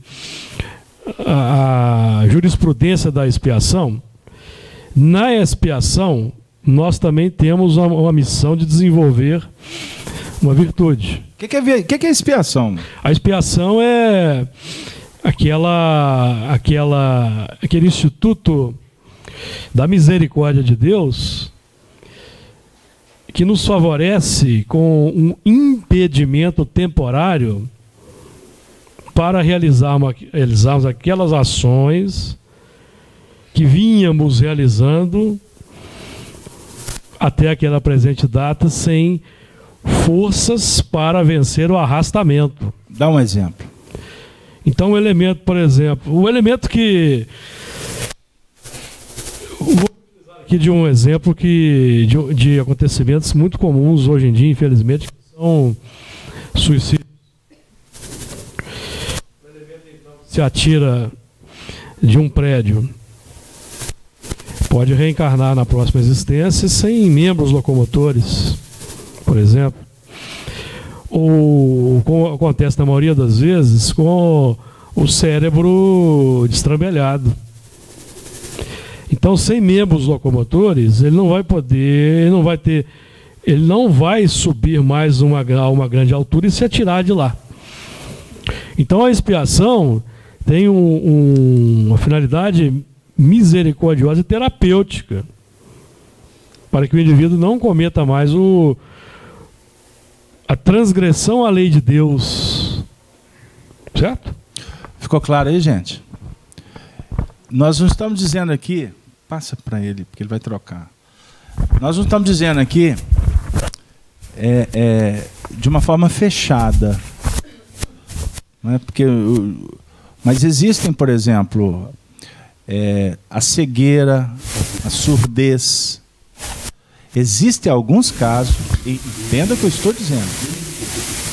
a, a jurisprudência da expiação, na expiação nós também temos uma, uma missão de desenvolver uma virtude. O que, que, é, que, que é expiação? A expiação é aquela, aquela, aquele instituto da misericórdia de Deus que nos favorece com um impedimento temporário para realizarmos, realizarmos aquelas ações que vínhamos realizando até aquela presente data sem forças para vencer o arrastamento. Dá um exemplo. Então, o elemento, por exemplo, o elemento que. Vou utilizar aqui de um exemplo que de, de acontecimentos muito comuns hoje em dia, infelizmente, que são suicídios. Se atira de um prédio, pode reencarnar na próxima existência sem membros locomotores, por exemplo. Ou acontece na maioria das vezes com o cérebro destrambelhado. Então, sem membros locomotores, ele não vai poder, ele não vai ter, ele não vai subir mais uma, uma grande altura e se atirar de lá. Então, a expiação tem um, um, uma finalidade misericordiosa e terapêutica para que o indivíduo não cometa mais o, a transgressão à lei de Deus. Certo? Ficou claro aí, gente? Nós não estamos dizendo aqui, passa para ele, porque ele vai trocar. Nós não estamos dizendo aqui é, é, de uma forma fechada. Não é? porque, mas existem, por exemplo, é, a cegueira, a surdez. Existem alguns casos, e entenda o que eu estou dizendo.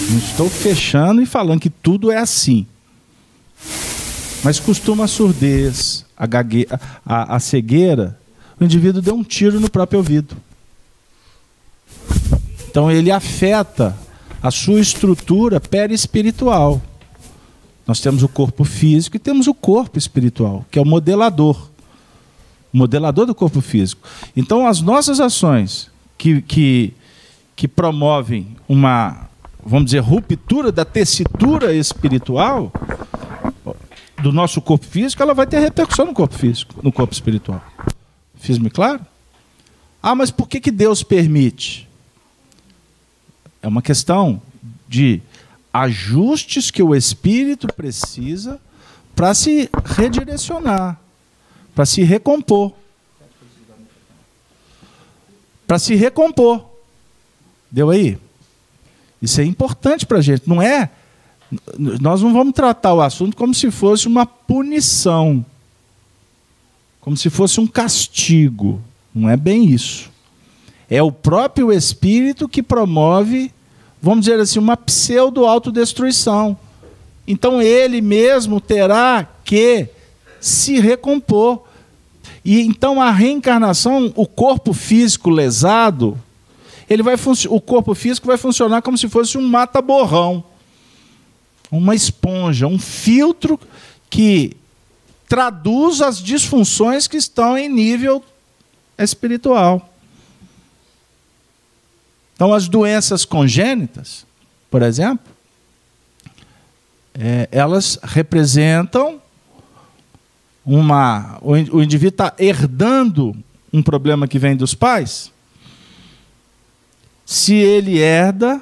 Não estou fechando e falando que tudo é assim. Mas costuma a surdez, a, gague... a, a cegueira, o indivíduo deu um tiro no próprio ouvido. Então ele afeta a sua estrutura perispiritual. Nós temos o corpo físico e temos o corpo espiritual, que é o modelador. Modelador do corpo físico. Então, as nossas ações que, que, que promovem uma, vamos dizer, ruptura da tessitura espiritual, do nosso corpo físico, ela vai ter repercussão no corpo físico, no corpo espiritual. Fiz-me claro? Ah, mas por que, que Deus permite? É uma questão de ajustes que o espírito precisa para se redirecionar, para se recompor. Para se recompor. Deu aí? Isso é importante para a gente. Não é nós não vamos tratar o assunto como se fosse uma punição, como se fosse um castigo. Não é bem isso. É o próprio espírito que promove, vamos dizer assim, uma pseudo-autodestruição. Então ele mesmo terá que se recompor. E então a reencarnação, o corpo físico lesado, ele vai o corpo físico vai funcionar como se fosse um mata-borrão uma esponja, um filtro que traduz as disfunções que estão em nível espiritual. Então, as doenças congênitas, por exemplo, é, elas representam uma. O, indivíduo está herdando um problema que vem dos pais. Se ele herda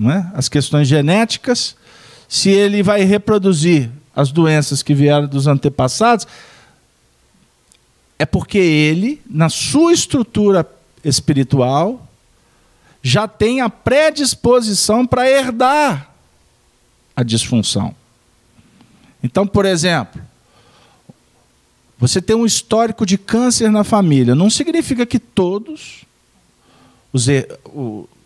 é, as questões genéticas, se ele vai reproduzir as doenças que vieram dos antepassados, é porque ele, na sua estrutura espiritual, já tem a predisposição para herdar a disfunção. Então, por exemplo, você tem um histórico de câncer na família, não significa que todos os,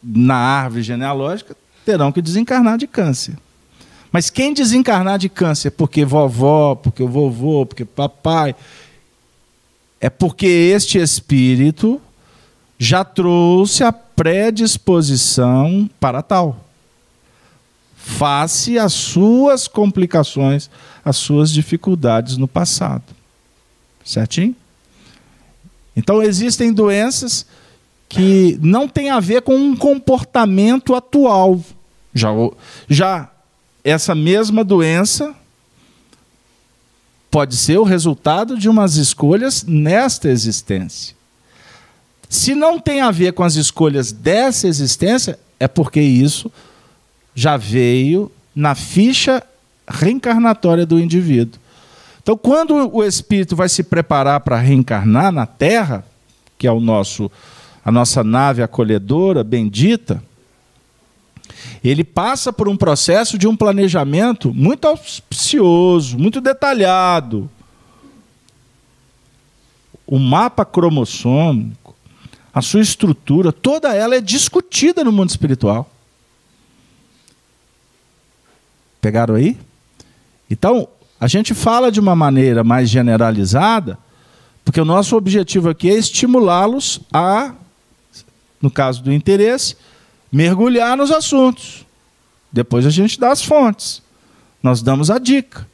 na árvore genealógica terão que desencarnar de câncer. Mas quem desencarnar de câncer porque vovó, porque o vovô, porque papai, é porque este espírito já trouxe a predisposição para tal. Face às suas complicações, às suas dificuldades no passado. Certinho? Então existem doenças que não têm a ver com um comportamento atual. Já, já essa mesma doença pode ser o resultado de umas escolhas nesta existência. Se não tem a ver com as escolhas dessa existência, é porque isso já veio na ficha reencarnatória do indivíduo. Então, quando o espírito vai se preparar para reencarnar na Terra, que é o nosso a nossa nave acolhedora bendita, ele passa por um processo de um planejamento muito auspicioso, muito detalhado. o mapa cromossômico, a sua estrutura, toda ela é discutida no mundo espiritual. Pegaram aí? Então, a gente fala de uma maneira mais generalizada, porque o nosso objetivo aqui é estimulá-los a, no caso do interesse, mergulhar nos assuntos. Depois a gente dá as fontes. Nós damos a dica.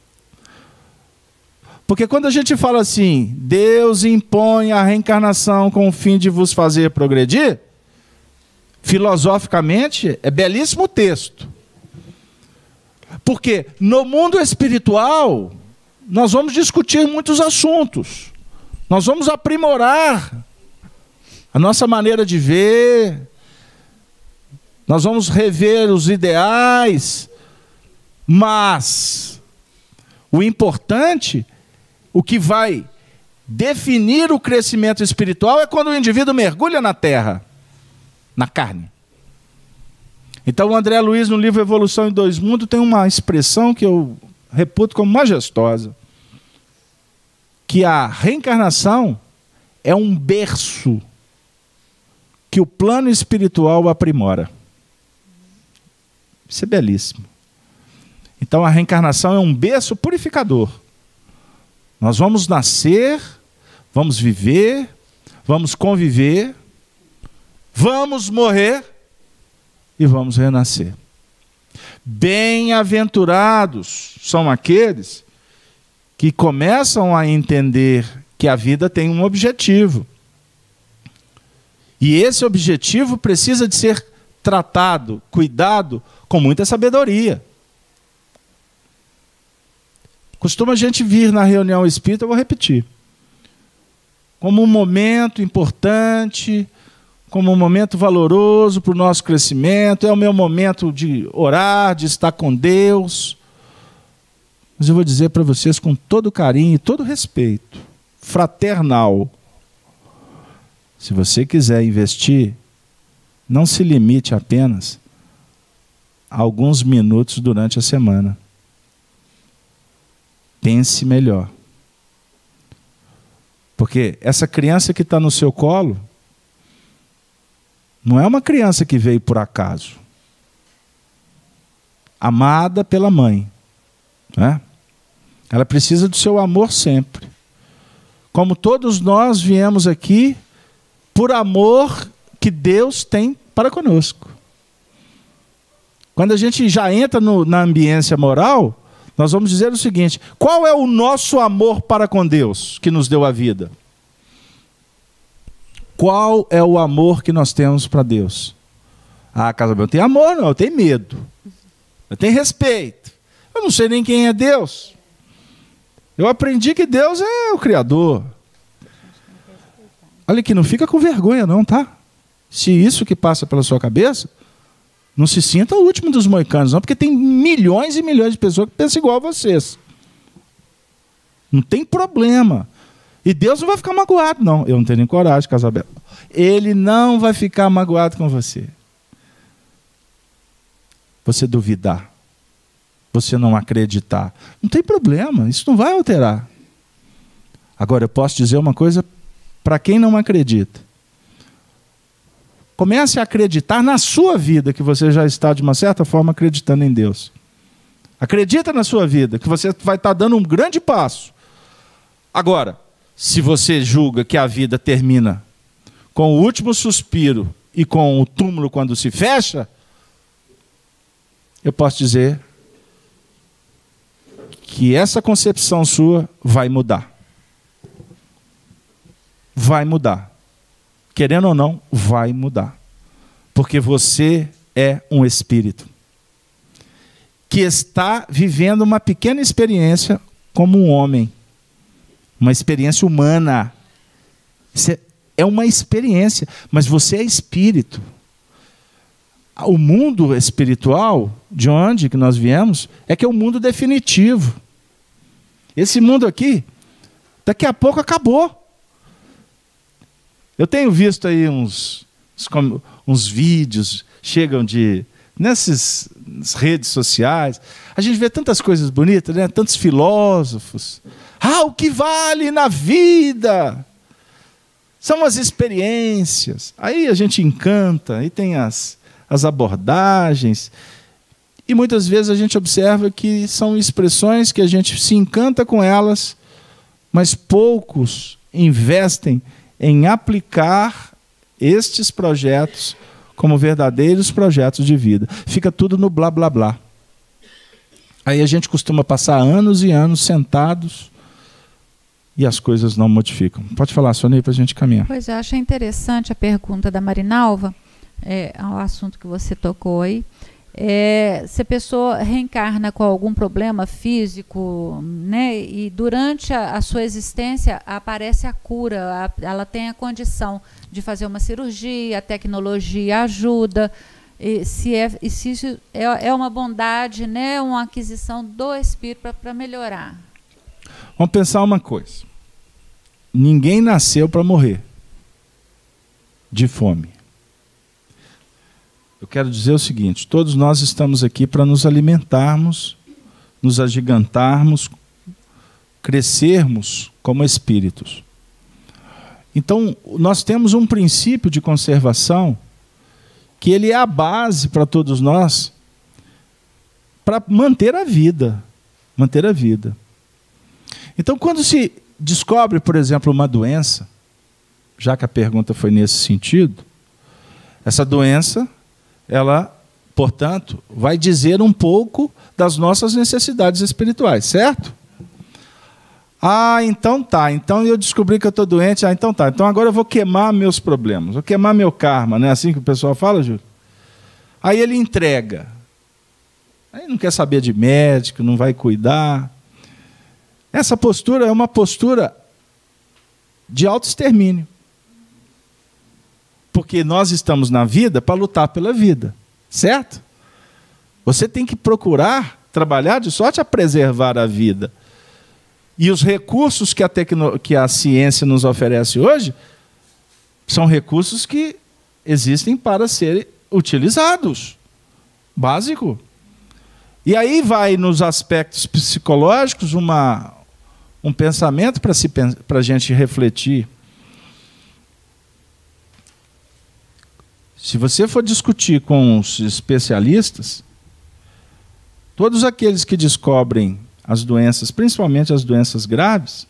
Porque quando a gente fala assim, Deus impõe a reencarnação com o fim de vos fazer progredir, filosoficamente é belíssimo texto. Porque no mundo espiritual, nós vamos discutir muitos assuntos. Nós vamos aprimorar a nossa maneira de ver. Nós vamos rever os ideais. Mas o importante o que vai definir o crescimento espiritual é quando o indivíduo mergulha na terra, na carne. Então, o André Luiz, no livro Evolução em Dois Mundos, tem uma expressão que eu reputo como majestosa: que a reencarnação é um berço que o plano espiritual aprimora. Isso é belíssimo. Então, a reencarnação é um berço purificador nós vamos nascer, vamos viver, vamos conviver, vamos morrer e vamos renascer. Bem-aventurados são aqueles que começam a entender que a vida tem um objetivo. E esse objetivo precisa de ser tratado, cuidado com muita sabedoria. Costuma a gente vir na reunião espírita, eu vou repetir, como um momento importante, como um momento valoroso para o nosso crescimento, é o meu momento de orar, de estar com Deus. Mas eu vou dizer para vocês com todo carinho e todo respeito, fraternal. Se você quiser investir, não se limite apenas a alguns minutos durante a semana pense melhor. Porque essa criança que está no seu colo não é uma criança que veio por acaso. Amada pela mãe. Né? Ela precisa do seu amor sempre. Como todos nós viemos aqui por amor que Deus tem para conosco. Quando a gente já entra no, na ambiência moral, nós vamos dizer o seguinte: qual é o nosso amor para com Deus que nos deu a vida? Qual é o amor que nós temos para Deus? Ah, casamento, eu tenho amor, não, eu tenho medo. Eu tenho respeito. Eu não sei nem quem é Deus. Eu aprendi que Deus é o Criador. Olha aqui, não fica com vergonha, não, tá? Se isso que passa pela sua cabeça, não se sinta o último dos moicanos, não, porque tem milhões e milhões de pessoas que pensam igual a vocês. Não tem problema. E Deus não vai ficar magoado, não. Eu não tenho nem coragem, Casabela. Ele não vai ficar magoado com você. Você duvidar. Você não acreditar. Não tem problema, isso não vai alterar. Agora, eu posso dizer uma coisa para quem não acredita. Comece a acreditar na sua vida que você já está, de uma certa forma, acreditando em Deus. Acredita na sua vida que você vai estar dando um grande passo. Agora, se você julga que a vida termina com o último suspiro e com o túmulo quando se fecha, eu posso dizer que essa concepção sua vai mudar. Vai mudar querendo ou não, vai mudar. Porque você é um espírito que está vivendo uma pequena experiência como um homem, uma experiência humana. É uma experiência, mas você é espírito. O mundo espiritual, de onde que nós viemos, é que é o mundo definitivo. Esse mundo aqui, daqui a pouco acabou. Eu tenho visto aí uns, uns vídeos, chegam de nessas redes sociais, a gente vê tantas coisas bonitas, né? tantos filósofos. Ah, o que vale na vida São as experiências. Aí a gente encanta, aí tem as, as abordagens. E muitas vezes a gente observa que são expressões que a gente se encanta com elas, mas poucos investem em aplicar estes projetos como verdadeiros projetos de vida. Fica tudo no blá blá blá. Aí a gente costuma passar anos e anos sentados e as coisas não modificam. Pode falar, Sônia, para a gente caminhar. Pois é, achei interessante a pergunta da Marinalva, é, ao assunto que você tocou aí. É, se a pessoa reencarna com algum problema físico, né, e durante a, a sua existência aparece a cura, a, ela tem a condição de fazer uma cirurgia, a tecnologia ajuda, e se, é, e se isso é, é uma bondade, né, uma aquisição do espírito para melhorar. Vamos pensar uma coisa: ninguém nasceu para morrer de fome. Eu quero dizer o seguinte: todos nós estamos aqui para nos alimentarmos, nos agigantarmos, crescermos como espíritos. Então, nós temos um princípio de conservação que ele é a base para todos nós para manter a vida, manter a vida. Então, quando se descobre, por exemplo, uma doença, já que a pergunta foi nesse sentido, essa doença ela, portanto, vai dizer um pouco das nossas necessidades espirituais, certo? Ah, então tá. Então eu descobri que eu estou doente. Ah, então tá. Então agora eu vou queimar meus problemas, vou queimar meu karma, não é assim que o pessoal fala, Júlio? Aí ele entrega. Aí não quer saber de médico, não vai cuidar. Essa postura é uma postura de autoextermínio. Porque nós estamos na vida para lutar pela vida, certo? Você tem que procurar trabalhar de sorte a preservar a vida. E os recursos que a, tecno... que a ciência nos oferece hoje são recursos que existem para serem utilizados. Básico. E aí vai nos aspectos psicológicos uma, um pensamento para a gente refletir. Se você for discutir com os especialistas, todos aqueles que descobrem as doenças, principalmente as doenças graves,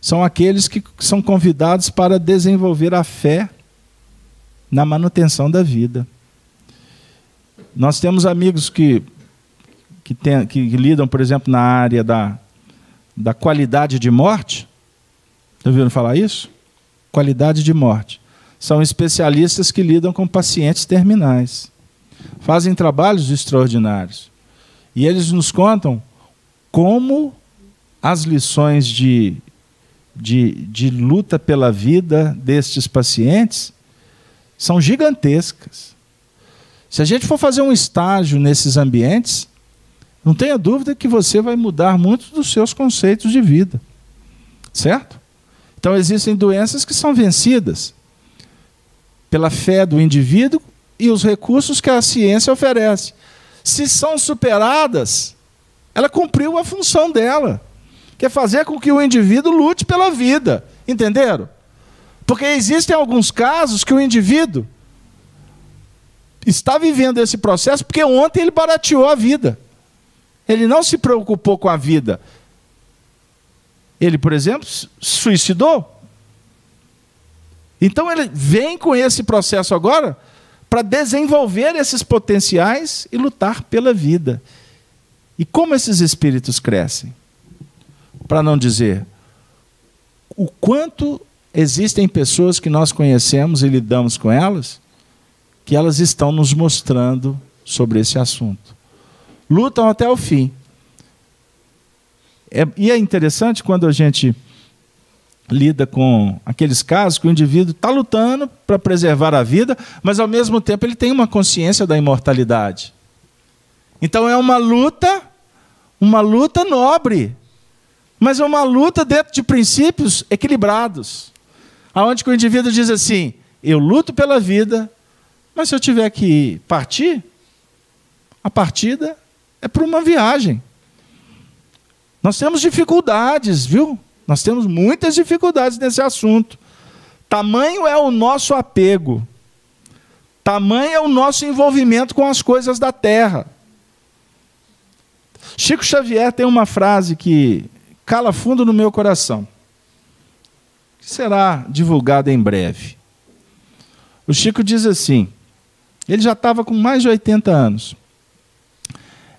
são aqueles que são convidados para desenvolver a fé na manutenção da vida. Nós temos amigos que, que, tem, que lidam, por exemplo, na área da, da qualidade de morte. Já ouviram falar isso? Qualidade de morte são especialistas que lidam com pacientes terminais. Fazem trabalhos extraordinários. E eles nos contam como as lições de, de, de luta pela vida destes pacientes são gigantescas. Se a gente for fazer um estágio nesses ambientes, não tenha dúvida que você vai mudar muito dos seus conceitos de vida. Certo? Então existem doenças que são vencidas pela fé do indivíduo e os recursos que a ciência oferece. Se são superadas, ela cumpriu a função dela, que é fazer com que o indivíduo lute pela vida. Entenderam? Porque existem alguns casos que o indivíduo está vivendo esse processo porque ontem ele barateou a vida. Ele não se preocupou com a vida. Ele, por exemplo, suicidou. Então ele vem com esse processo agora para desenvolver esses potenciais e lutar pela vida. E como esses espíritos crescem? Para não dizer o quanto existem pessoas que nós conhecemos e lidamos com elas, que elas estão nos mostrando sobre esse assunto. Lutam até o fim. É, e é interessante quando a gente lida com aqueles casos que o indivíduo está lutando para preservar a vida, mas ao mesmo tempo ele tem uma consciência da imortalidade. Então é uma luta, uma luta nobre, mas é uma luta dentro de princípios equilibrados, aonde o indivíduo diz assim: eu luto pela vida, mas se eu tiver que partir, a partida é para uma viagem. Nós temos dificuldades, viu? Nós temos muitas dificuldades nesse assunto. Tamanho é o nosso apego. Tamanho é o nosso envolvimento com as coisas da terra. Chico Xavier tem uma frase que cala fundo no meu coração, que será divulgada em breve. O Chico diz assim: ele já estava com mais de 80 anos.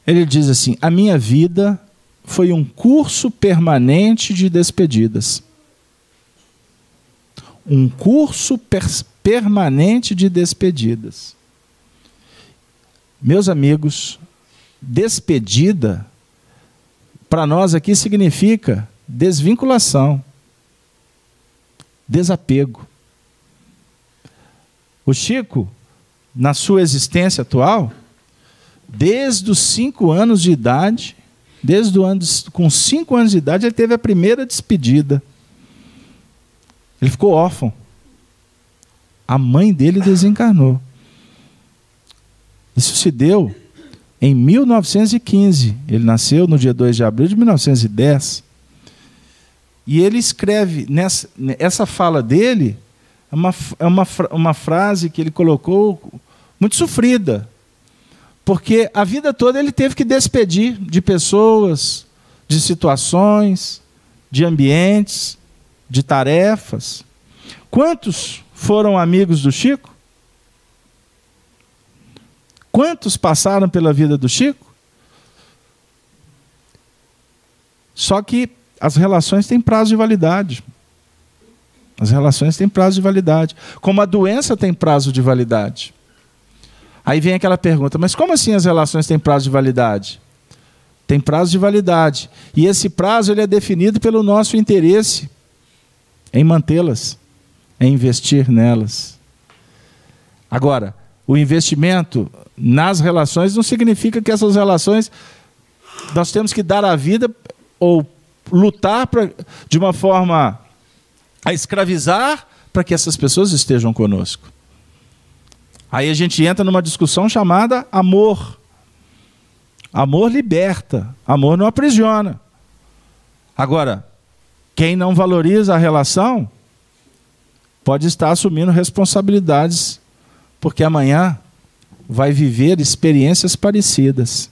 Ele diz assim: A minha vida foi um curso permanente de despedidas. Um curso per permanente de despedidas. Meus amigos, despedida para nós aqui significa desvinculação, desapego. O Chico, na sua existência atual, desde os cinco anos de idade, desde o ano, com cinco anos de idade, ele teve a primeira despedida. Ele ficou órfão. A mãe dele desencarnou. Isso se deu em 1915. Ele nasceu no dia 2 de abril de 1910. E ele escreve, nessa, essa fala dele, é uma, é uma, uma frase que ele colocou muito sofrida. Porque a vida toda ele teve que despedir de pessoas, de situações, de ambientes, de tarefas. Quantos foram amigos do Chico? Quantos passaram pela vida do Chico? Só que as relações têm prazo de validade. As relações têm prazo de validade. Como a doença tem prazo de validade. Aí vem aquela pergunta: mas como assim as relações têm prazo de validade? Tem prazo de validade. E esse prazo ele é definido pelo nosso interesse em mantê-las, em investir nelas. Agora, o investimento nas relações não significa que essas relações nós temos que dar a vida ou lutar pra, de uma forma a escravizar para que essas pessoas estejam conosco. Aí a gente entra numa discussão chamada amor. Amor liberta, amor não aprisiona. Agora, quem não valoriza a relação pode estar assumindo responsabilidades, porque amanhã vai viver experiências parecidas.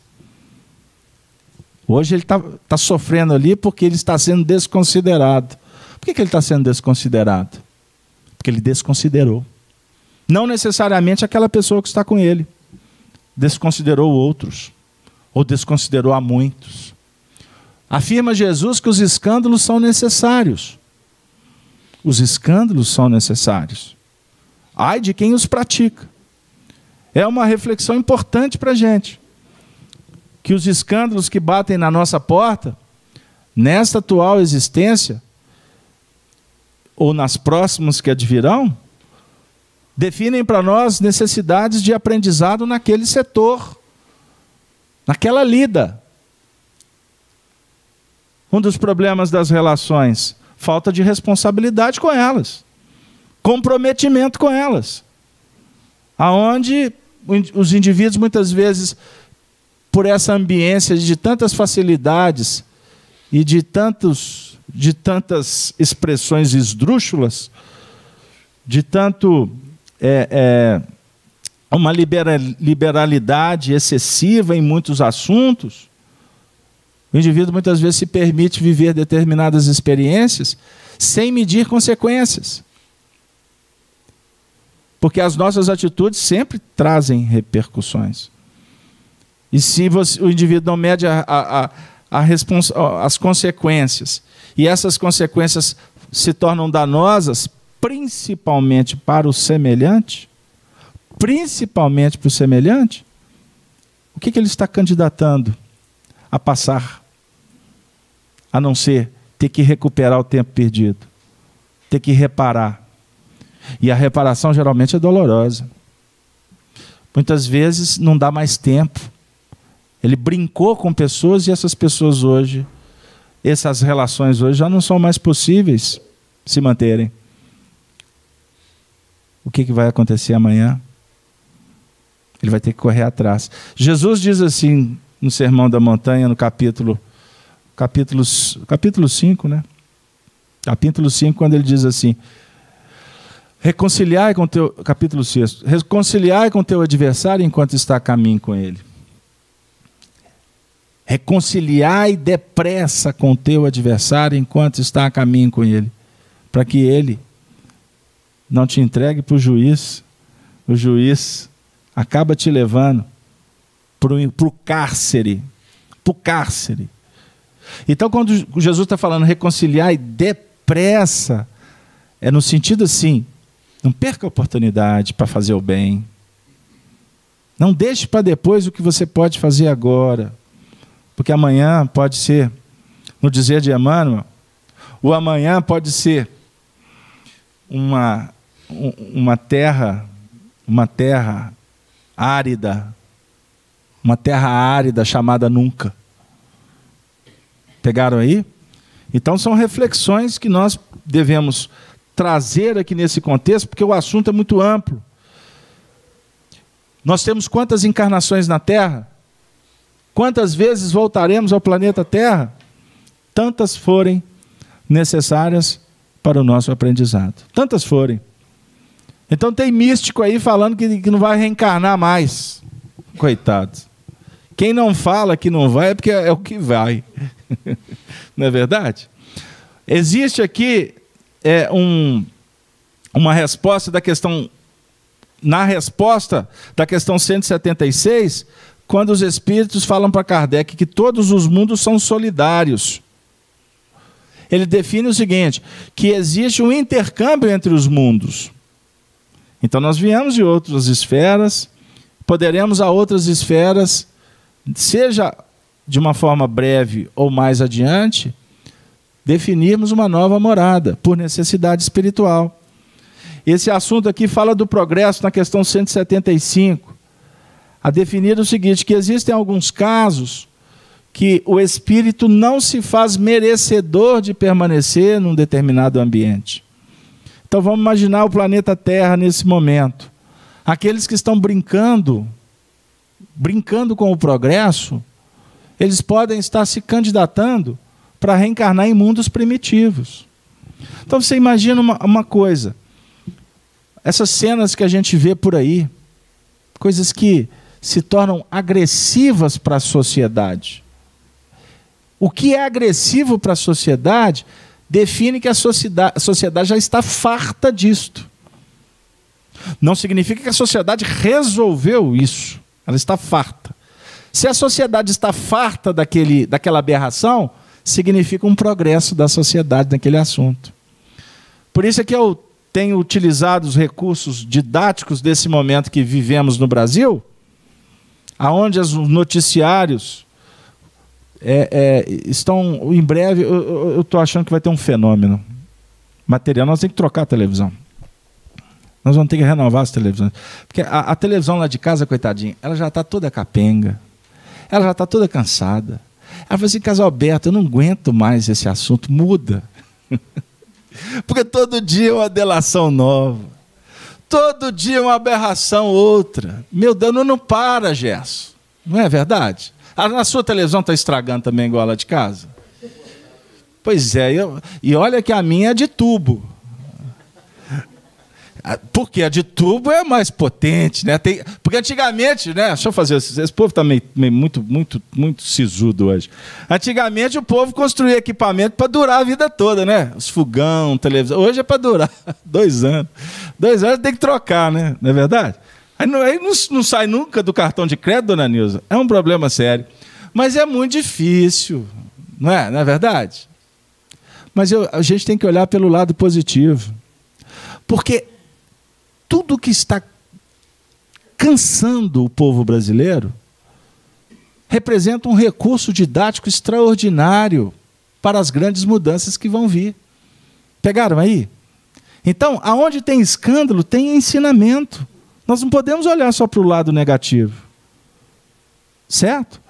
Hoje ele está tá sofrendo ali porque ele está sendo desconsiderado. Por que, que ele está sendo desconsiderado? Porque ele desconsiderou. Não necessariamente aquela pessoa que está com ele. Desconsiderou outros. Ou desconsiderou a muitos. Afirma Jesus que os escândalos são necessários. Os escândalos são necessários. Ai de quem os pratica. É uma reflexão importante para a gente. Que os escândalos que batem na nossa porta, nesta atual existência, ou nas próximas que advirão, definem para nós necessidades de aprendizado naquele setor, naquela lida. Um dos problemas das relações, falta de responsabilidade com elas, comprometimento com elas, aonde os indivíduos muitas vezes por essa ambiência de tantas facilidades e de tantos de tantas expressões esdrúxulas, de tanto é, é, uma liberalidade excessiva em muitos assuntos. O indivíduo muitas vezes se permite viver determinadas experiências sem medir consequências. Porque as nossas atitudes sempre trazem repercussões. E se você, o indivíduo não mede a, a, a, as consequências, e essas consequências se tornam danosas, principalmente para o semelhante, principalmente para o semelhante, o que, que ele está candidatando a passar? A não ser ter que recuperar o tempo perdido, ter que reparar. E a reparação geralmente é dolorosa. Muitas vezes não dá mais tempo. Ele brincou com pessoas e essas pessoas hoje, essas relações hoje já não são mais possíveis se manterem o que, que vai acontecer amanhã. Ele vai ter que correr atrás. Jesus diz assim no Sermão da Montanha, no capítulo, capítulo, capítulo 5, né? Capítulo 5, quando ele diz assim: Reconciliai com teu capítulo 6. Reconciliai com teu adversário enquanto está a caminho com ele. Reconciliai depressa com teu adversário enquanto está a caminho com ele, para que ele não te entregue para o juiz. O juiz acaba te levando para o cárcere. Para o cárcere. Então, quando Jesus está falando reconciliar depressa, é no sentido assim: não perca a oportunidade para fazer o bem. Não deixe para depois o que você pode fazer agora. Porque amanhã pode ser, no dizer de Emmanuel, o amanhã pode ser uma, uma terra, uma terra árida, uma terra árida chamada nunca. Pegaram aí? Então são reflexões que nós devemos trazer aqui nesse contexto, porque o assunto é muito amplo. Nós temos quantas encarnações na Terra? Quantas vezes voltaremos ao planeta Terra? Tantas forem necessárias para o nosso aprendizado. Tantas forem. Então tem místico aí falando que, que não vai reencarnar mais. Coitado. Quem não fala que não vai é porque é o que vai. não é verdade? Existe aqui é, um, uma resposta da questão. Na resposta da questão 176, quando os espíritos falam para Kardec que todos os mundos são solidários. Ele define o seguinte: que existe um intercâmbio entre os mundos. Então nós viemos de outras esferas, poderemos a outras esferas seja de uma forma breve ou mais adiante, definirmos uma nova morada por necessidade espiritual. Esse assunto aqui fala do progresso na questão 175, a definir o seguinte: que existem alguns casos que o espírito não se faz merecedor de permanecer num determinado ambiente. Então vamos imaginar o planeta Terra nesse momento. Aqueles que estão brincando brincando com o progresso, eles podem estar se candidatando para reencarnar em mundos primitivos. Então você imagina uma, uma coisa: essas cenas que a gente vê por aí, coisas que se tornam agressivas para a sociedade. O que é agressivo para a sociedade define que a sociedade, já está farta disto. Não significa que a sociedade resolveu isso. Ela está farta. Se a sociedade está farta daquele, daquela aberração, significa um progresso da sociedade naquele assunto. Por isso é que eu tenho utilizado os recursos didáticos desse momento que vivemos no Brasil, aonde os noticiários é, é, estão em breve. Eu estou achando que vai ter um fenômeno material. Nós temos que trocar a televisão. Nós vamos ter que renovar as televisões. Porque a, a televisão lá de casa, coitadinha, ela já está toda capenga. Ela já está toda cansada. Ela falou assim, Casalberto, eu não aguento mais esse assunto, muda. Porque todo dia é uma delação nova. Todo dia é uma aberração outra. Meu Deus, não, não para, Gerson. Não é verdade? A, a sua televisão está estragando também igual a de casa? Pois é, eu, e olha que a minha é de tubo. Porque a de tubo é mais potente, né? Tem, porque antigamente, né? Deixa eu fazer esse, esse povo está meio, meio, muito, muito, muito sisudo hoje. Antigamente o povo construía equipamento para durar a vida toda, né? Os fogão, televisão. Hoje é para durar dois anos. Dois anos tem que trocar, né? Não é verdade? Aí não, aí não, não sai nunca do cartão de crédito, dona Nilza. É um problema sério. Mas é muito difícil, não é? Não é verdade? Mas eu, a gente tem que olhar pelo lado positivo. Porque tudo que está cansando o povo brasileiro representa um recurso didático extraordinário para as grandes mudanças que vão vir. Pegaram aí? Então, aonde tem escândalo, tem ensinamento. Nós não podemos olhar só para o lado negativo. Certo?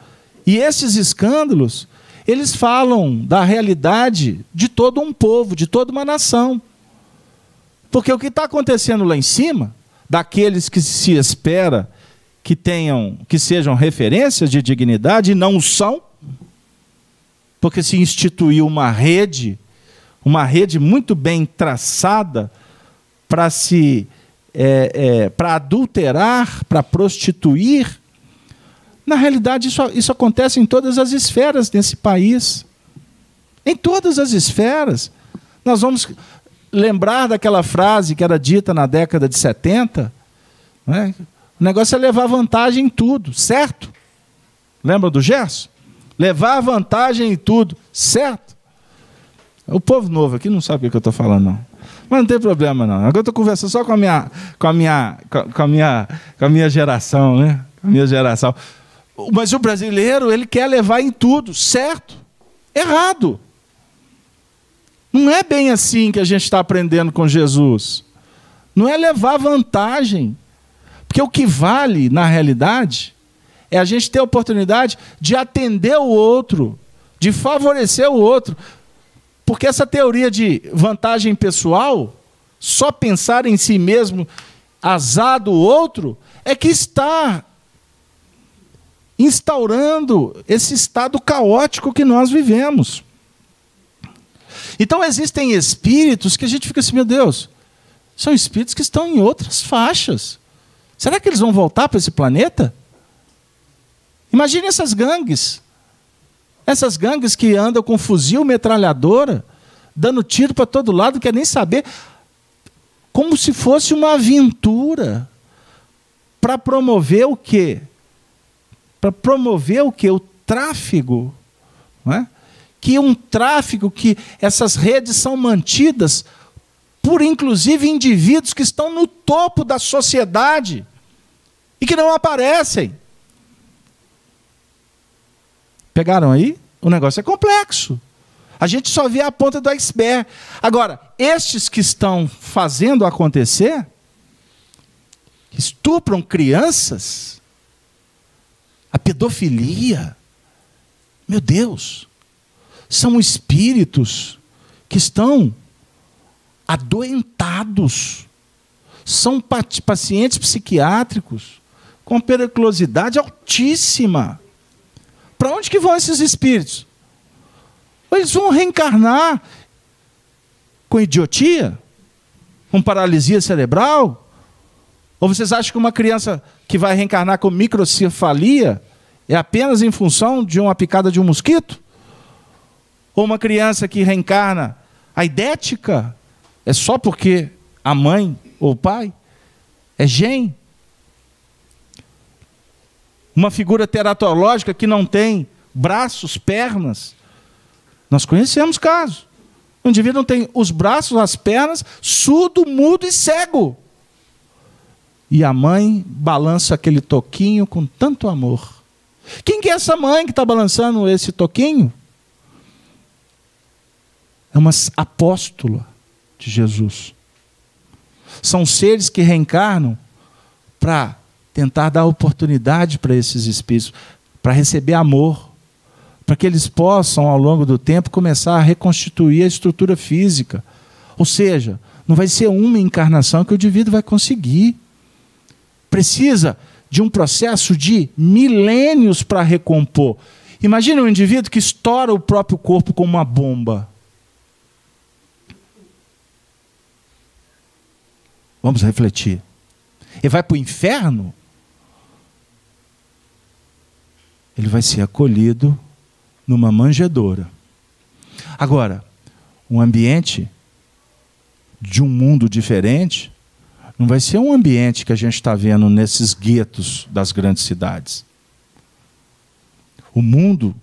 E esses escândalos, eles falam da realidade de todo um povo, de toda uma nação. Porque o que está acontecendo lá em cima, daqueles que se espera que tenham, que sejam referências de dignidade, e não são, porque se instituiu uma rede, uma rede muito bem traçada para se é, é, para adulterar, para prostituir. Na realidade, isso, isso acontece em todas as esferas desse país. Em todas as esferas. Nós vamos lembrar daquela frase que era dita na década de 70. Né? O negócio é levar vantagem em tudo, certo? Lembra do Gerson? Levar vantagem em tudo, certo? O povo novo aqui não sabe o que eu estou falando, não. Mas não tem problema, não. Agora eu estou conversando só com a minha, com a minha, com a minha, com a minha geração, né? Com a minha geração. Mas o brasileiro, ele quer levar em tudo, certo? Errado. Não é bem assim que a gente está aprendendo com Jesus. Não é levar vantagem. Porque o que vale, na realidade, é a gente ter a oportunidade de atender o outro, de favorecer o outro. Porque essa teoria de vantagem pessoal, só pensar em si mesmo, azar do outro, é que está instaurando esse estado caótico que nós vivemos. Então existem espíritos que a gente fica assim, meu Deus, são espíritos que estão em outras faixas. Será que eles vão voltar para esse planeta? Imagine essas gangues. Essas gangues que andam com fuzil, metralhadora, dando tiro para todo lado, não quer nem saber. Como se fosse uma aventura para promover o quê? Para promover o quê? O tráfego. Não é? Que um tráfego que essas redes são mantidas por inclusive indivíduos que estão no topo da sociedade e que não aparecem. Pegaram aí? O negócio é complexo. A gente só vê a ponta do iceberg. Agora, estes que estão fazendo acontecer, estupram crianças, a pedofilia, meu Deus, são espíritos que estão adoentados, são pacientes psiquiátricos com periculosidade altíssima. Para onde que vão esses espíritos? Eles vão reencarnar com idiotia? Com paralisia cerebral? Ou vocês acham que uma criança que vai reencarnar com microcefalia é apenas em função de uma picada de um mosquito? Ou uma criança que reencarna aidética é só porque a mãe ou o pai é gen? Uma figura teratológica que não tem braços, pernas. Nós conhecemos casos. O indivíduo não tem os braços, as pernas, surdo, mudo e cego. E a mãe balança aquele toquinho com tanto amor. Quem que é essa mãe que está balançando esse toquinho? É uma apóstola de Jesus. São seres que reencarnam para tentar dar oportunidade para esses espíritos, para receber amor, para que eles possam, ao longo do tempo, começar a reconstituir a estrutura física. Ou seja, não vai ser uma encarnação que o indivíduo vai conseguir. Precisa de um processo de milênios para recompor. Imagina um indivíduo que estoura o próprio corpo como uma bomba. Vamos refletir. Ele vai para o inferno? Ele vai ser acolhido numa manjedoura. Agora, um ambiente de um mundo diferente não vai ser um ambiente que a gente está vendo nesses guetos das grandes cidades. O mundo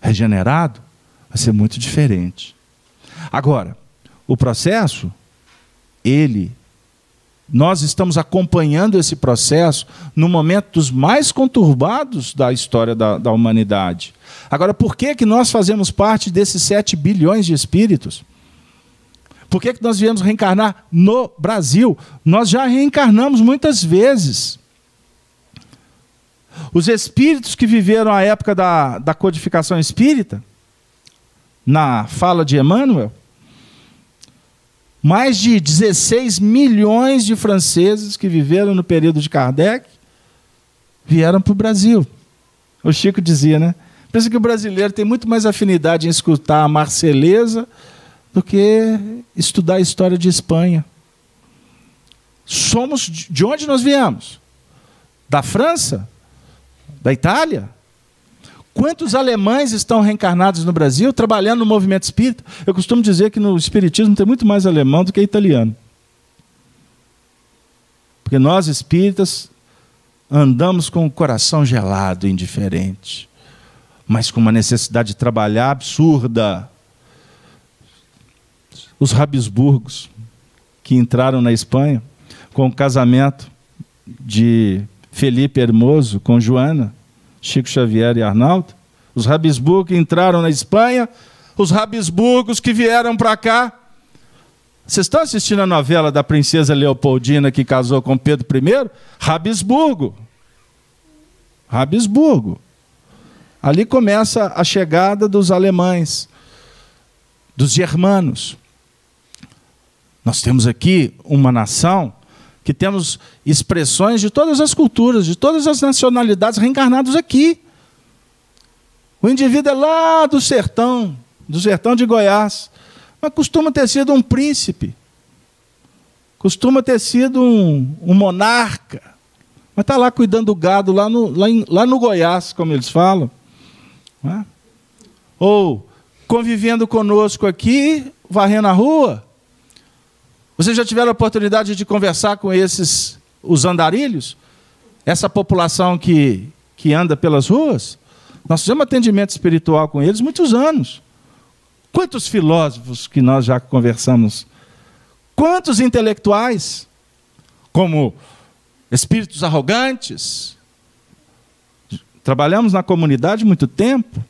regenerado vai ser muito diferente. Agora, o processo, ele nós estamos acompanhando esse processo no momento dos mais conturbados da história da, da humanidade. Agora, por que, que nós fazemos parte desses 7 bilhões de espíritos? Por que, que nós viemos reencarnar no Brasil? Nós já reencarnamos muitas vezes. Os espíritos que viveram a época da, da codificação espírita, na fala de Emmanuel, mais de 16 milhões de franceses que viveram no período de Kardec vieram para o Brasil. O Chico dizia, né? Pensa que o brasileiro tem muito mais afinidade em escutar a Marceleza do que estudar a história de Espanha. somos de onde nós viemos? Da França? Da Itália? Quantos alemães estão reencarnados no Brasil trabalhando no movimento espírita? Eu costumo dizer que no espiritismo tem muito mais alemão do que italiano. Porque nós espíritas andamos com o coração gelado, indiferente, mas com uma necessidade de trabalhar absurda. Os Habsburgos, que entraram na Espanha com o casamento de Felipe Hermoso com Joana, Chico Xavier e Arnaldo. Os Habsburgos que entraram na Espanha, os Habsburgos que vieram para cá. Vocês estão assistindo a novela da princesa Leopoldina que casou com Pedro I? Habsburgo. Habsburgo. Ali começa a chegada dos alemães, dos germanos. Nós temos aqui uma nação que temos expressões de todas as culturas, de todas as nacionalidades reencarnados aqui. O indivíduo é lá do sertão, do sertão de Goiás, mas costuma ter sido um príncipe, costuma ter sido um, um monarca, mas está lá cuidando do gado, lá no, lá, em, lá no Goiás, como eles falam. É? Ou convivendo conosco aqui, varrendo a rua, vocês já tiveram a oportunidade de conversar com esses, os andarilhos? Essa população que, que anda pelas ruas? Nós fizemos atendimento espiritual com eles muitos anos. Quantos filósofos que nós já conversamos? Quantos intelectuais? Como espíritos arrogantes? Trabalhamos na comunidade muito tempo.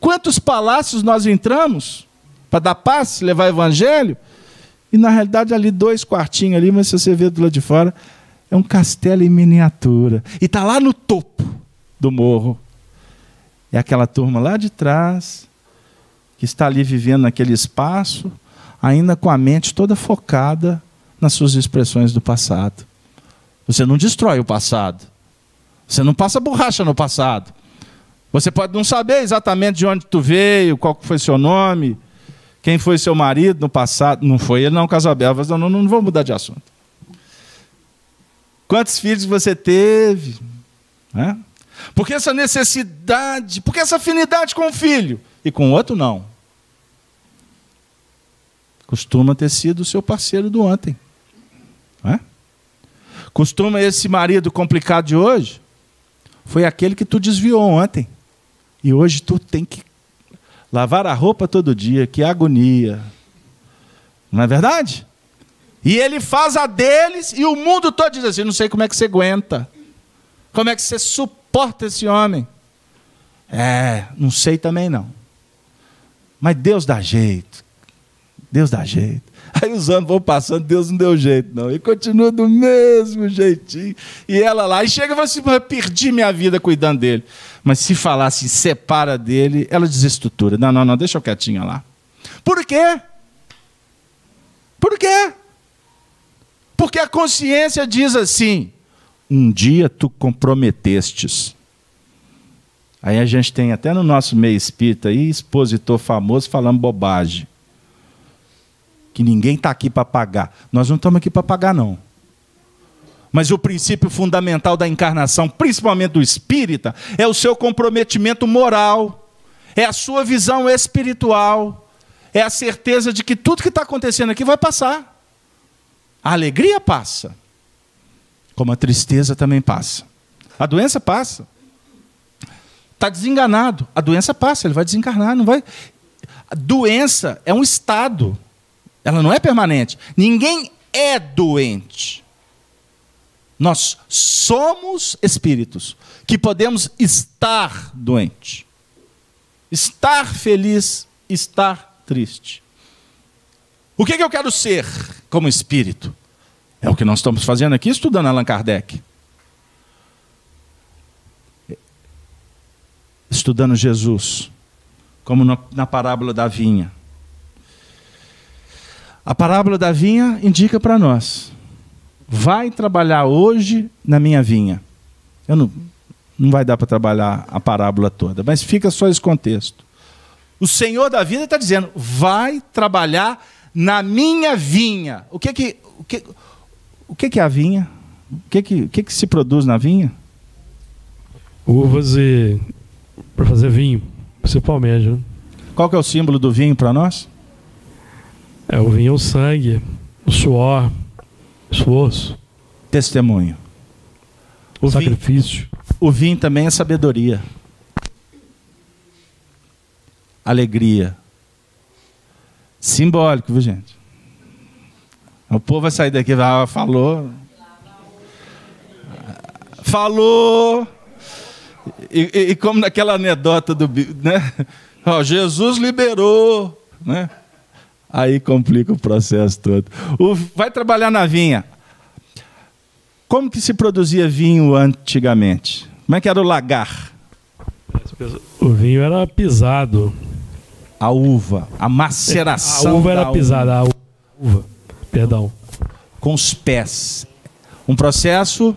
Quantos palácios nós entramos para dar paz, levar evangelho? E na realidade, ali, dois quartinhos ali, mas se você ver do lado de fora, é um castelo em miniatura. E está lá no topo do morro. É aquela turma lá de trás, que está ali vivendo naquele espaço, ainda com a mente toda focada nas suas expressões do passado. Você não destrói o passado. Você não passa borracha no passado. Você pode não saber exatamente de onde tu veio, qual foi seu nome, quem foi seu marido no passado? Não foi ele, não, Casabel. Não, não, não vou mudar de assunto. Quantos filhos você teve? Né? Porque essa necessidade, porque essa afinidade com o filho e com o outro não. Costuma ter sido o seu parceiro do ontem. Né? Costuma esse marido complicado de hoje foi aquele que tu desviou ontem. E hoje tu tem que Lavar a roupa todo dia, que agonia. Não é verdade? E ele faz a deles e o mundo todo diz assim: não sei como é que você aguenta. Como é que você suporta esse homem? É, não sei também não. Mas Deus dá jeito. Deus dá jeito. Aí os anos vão passando, Deus não deu jeito, não. E continua do mesmo jeitinho. E ela lá, e chega e fala assim: eu perdi minha vida cuidando dele. Mas se falasse separa dele, ela desestrutura. Não, não, não, deixa eu quietinha lá. Por quê? Por quê? Porque a consciência diz assim: um dia tu comprometestes. Aí a gente tem até no nosso meio espírita aí, expositor famoso falando bobagem. Que ninguém está aqui para pagar. Nós não estamos aqui para pagar, não. Mas o princípio fundamental da encarnação, principalmente do espírita, é o seu comprometimento moral, é a sua visão espiritual, é a certeza de que tudo que está acontecendo aqui vai passar. A alegria passa, como a tristeza também passa. A doença passa. Está desenganado, a doença passa, ele vai desencarnar, não vai. A doença é um estado, ela não é permanente. Ninguém é doente. Nós somos espíritos que podemos estar doente, estar feliz, estar triste. O que, é que eu quero ser como espírito? É o que nós estamos fazendo aqui estudando Allan Kardec. Estudando Jesus, como na parábola da vinha. A parábola da vinha indica para nós vai trabalhar hoje na minha vinha. Eu não, não vai dar para trabalhar a parábola toda, mas fica só esse contexto. O Senhor da vida está dizendo: vai trabalhar na minha vinha. O que que, o que O que, que é a vinha? O que, que, o que, que se produz na vinha? Uvas e. para fazer vinho, principalmente. Né? Qual que é o símbolo do vinho para nós? É, o vinho é o sangue, o suor, o esforço. Testemunho. O sacrifício. Vinho, o vinho também é sabedoria. Alegria. Simbólico, viu, gente? O povo vai sair daqui e vai, falou. Falou. E, e, e, como naquela anedota do. Né? Ó, Jesus liberou. Né? Aí complica o processo todo. O, vai trabalhar na vinha. Como que se produzia vinho antigamente? Como é que era o lagar? O vinho era pisado. A uva, a maceração. A uva era pisada, a uva, perdão. Com os pés. Um processo,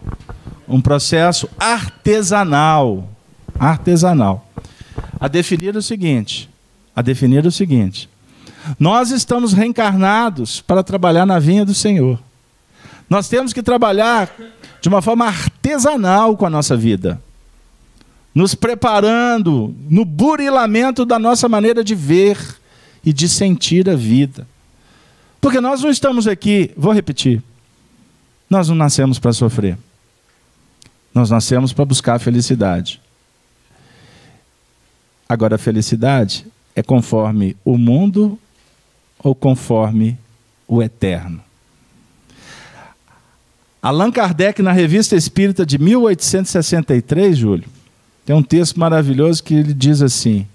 um processo artesanal. Artesanal. A definir o seguinte: a definir o seguinte: nós estamos reencarnados para trabalhar na vinha do Senhor. Nós temos que trabalhar de uma forma artesanal com a nossa vida, nos preparando no burilamento da nossa maneira de ver e de sentir a vida. Porque nós não estamos aqui, vou repetir, nós não nascemos para sofrer. Nós nascemos para buscar a felicidade. Agora, a felicidade é conforme o mundo ou conforme o eterno. Allan Kardec, na Revista Espírita de 1863, Júlio, tem um texto maravilhoso que ele diz assim: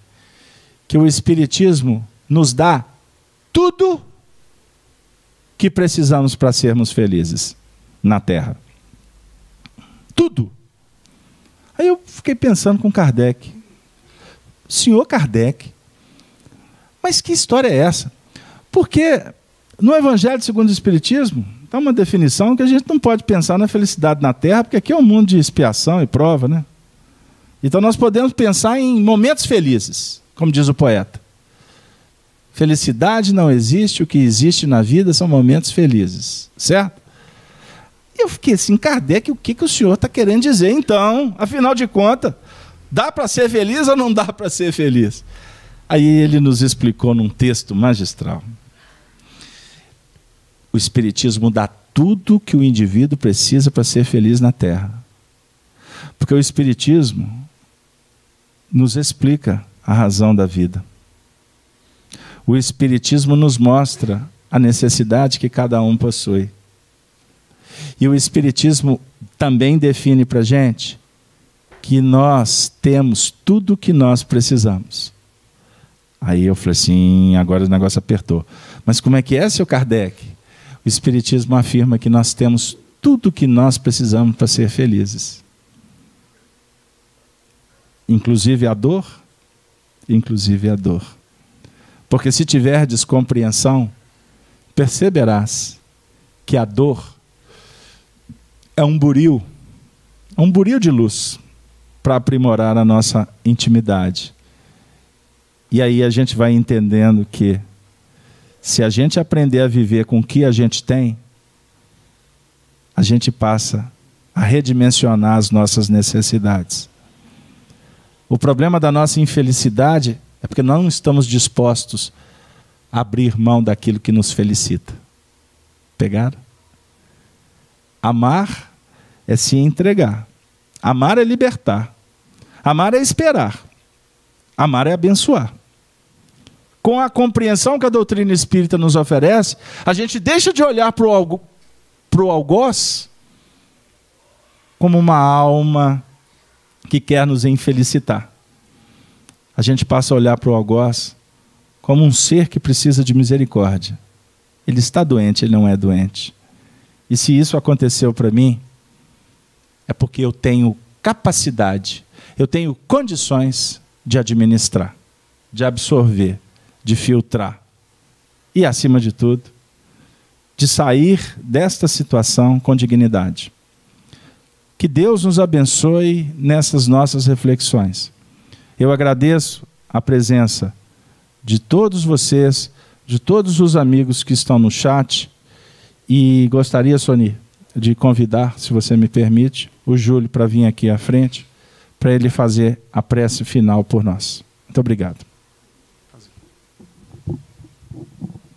que o Espiritismo nos dá tudo que precisamos para sermos felizes na Terra. Tudo. Aí eu fiquei pensando com Kardec. Senhor Kardec, mas que história é essa? Porque no Evangelho segundo o Espiritismo, está uma definição que a gente não pode pensar na felicidade na Terra, porque aqui é um mundo de expiação e prova, né? Então nós podemos pensar em momentos felizes, como diz o poeta. Felicidade não existe, o que existe na vida são momentos felizes, certo? E eu fiquei assim, Kardec, o que, que o senhor está querendo dizer então? Afinal de contas, dá para ser feliz ou não dá para ser feliz? Aí ele nos explicou num texto magistral o Espiritismo dá tudo que o indivíduo precisa para ser feliz na Terra. Porque o Espiritismo nos explica a razão da vida. O Espiritismo nos mostra a necessidade que cada um possui. E o Espiritismo também define para a gente que nós temos tudo o que nós precisamos. Aí eu falei assim, agora o negócio apertou. Mas como é que é, seu Kardec? O Espiritismo afirma que nós temos tudo o que nós precisamos para ser felizes. Inclusive a dor, inclusive a dor. Porque se tiver descompreensão, perceberás que a dor é um buril, um buril de luz para aprimorar a nossa intimidade. E aí a gente vai entendendo que se a gente aprender a viver com o que a gente tem, a gente passa a redimensionar as nossas necessidades. O problema da nossa infelicidade é porque não estamos dispostos a abrir mão daquilo que nos felicita. Pegaram? Amar é se entregar. Amar é libertar. Amar é esperar. Amar é abençoar com a compreensão que a doutrina espírita nos oferece, a gente deixa de olhar para o algoz como uma alma que quer nos infelicitar. A gente passa a olhar para o algoz como um ser que precisa de misericórdia. Ele está doente, ele não é doente. E se isso aconteceu para mim, é porque eu tenho capacidade, eu tenho condições de administrar, de absorver, de filtrar. E, acima de tudo, de sair desta situação com dignidade. Que Deus nos abençoe nessas nossas reflexões. Eu agradeço a presença de todos vocês, de todos os amigos que estão no chat, e gostaria, Soni, de convidar, se você me permite, o Júlio para vir aqui à frente, para ele fazer a prece final por nós. Muito obrigado.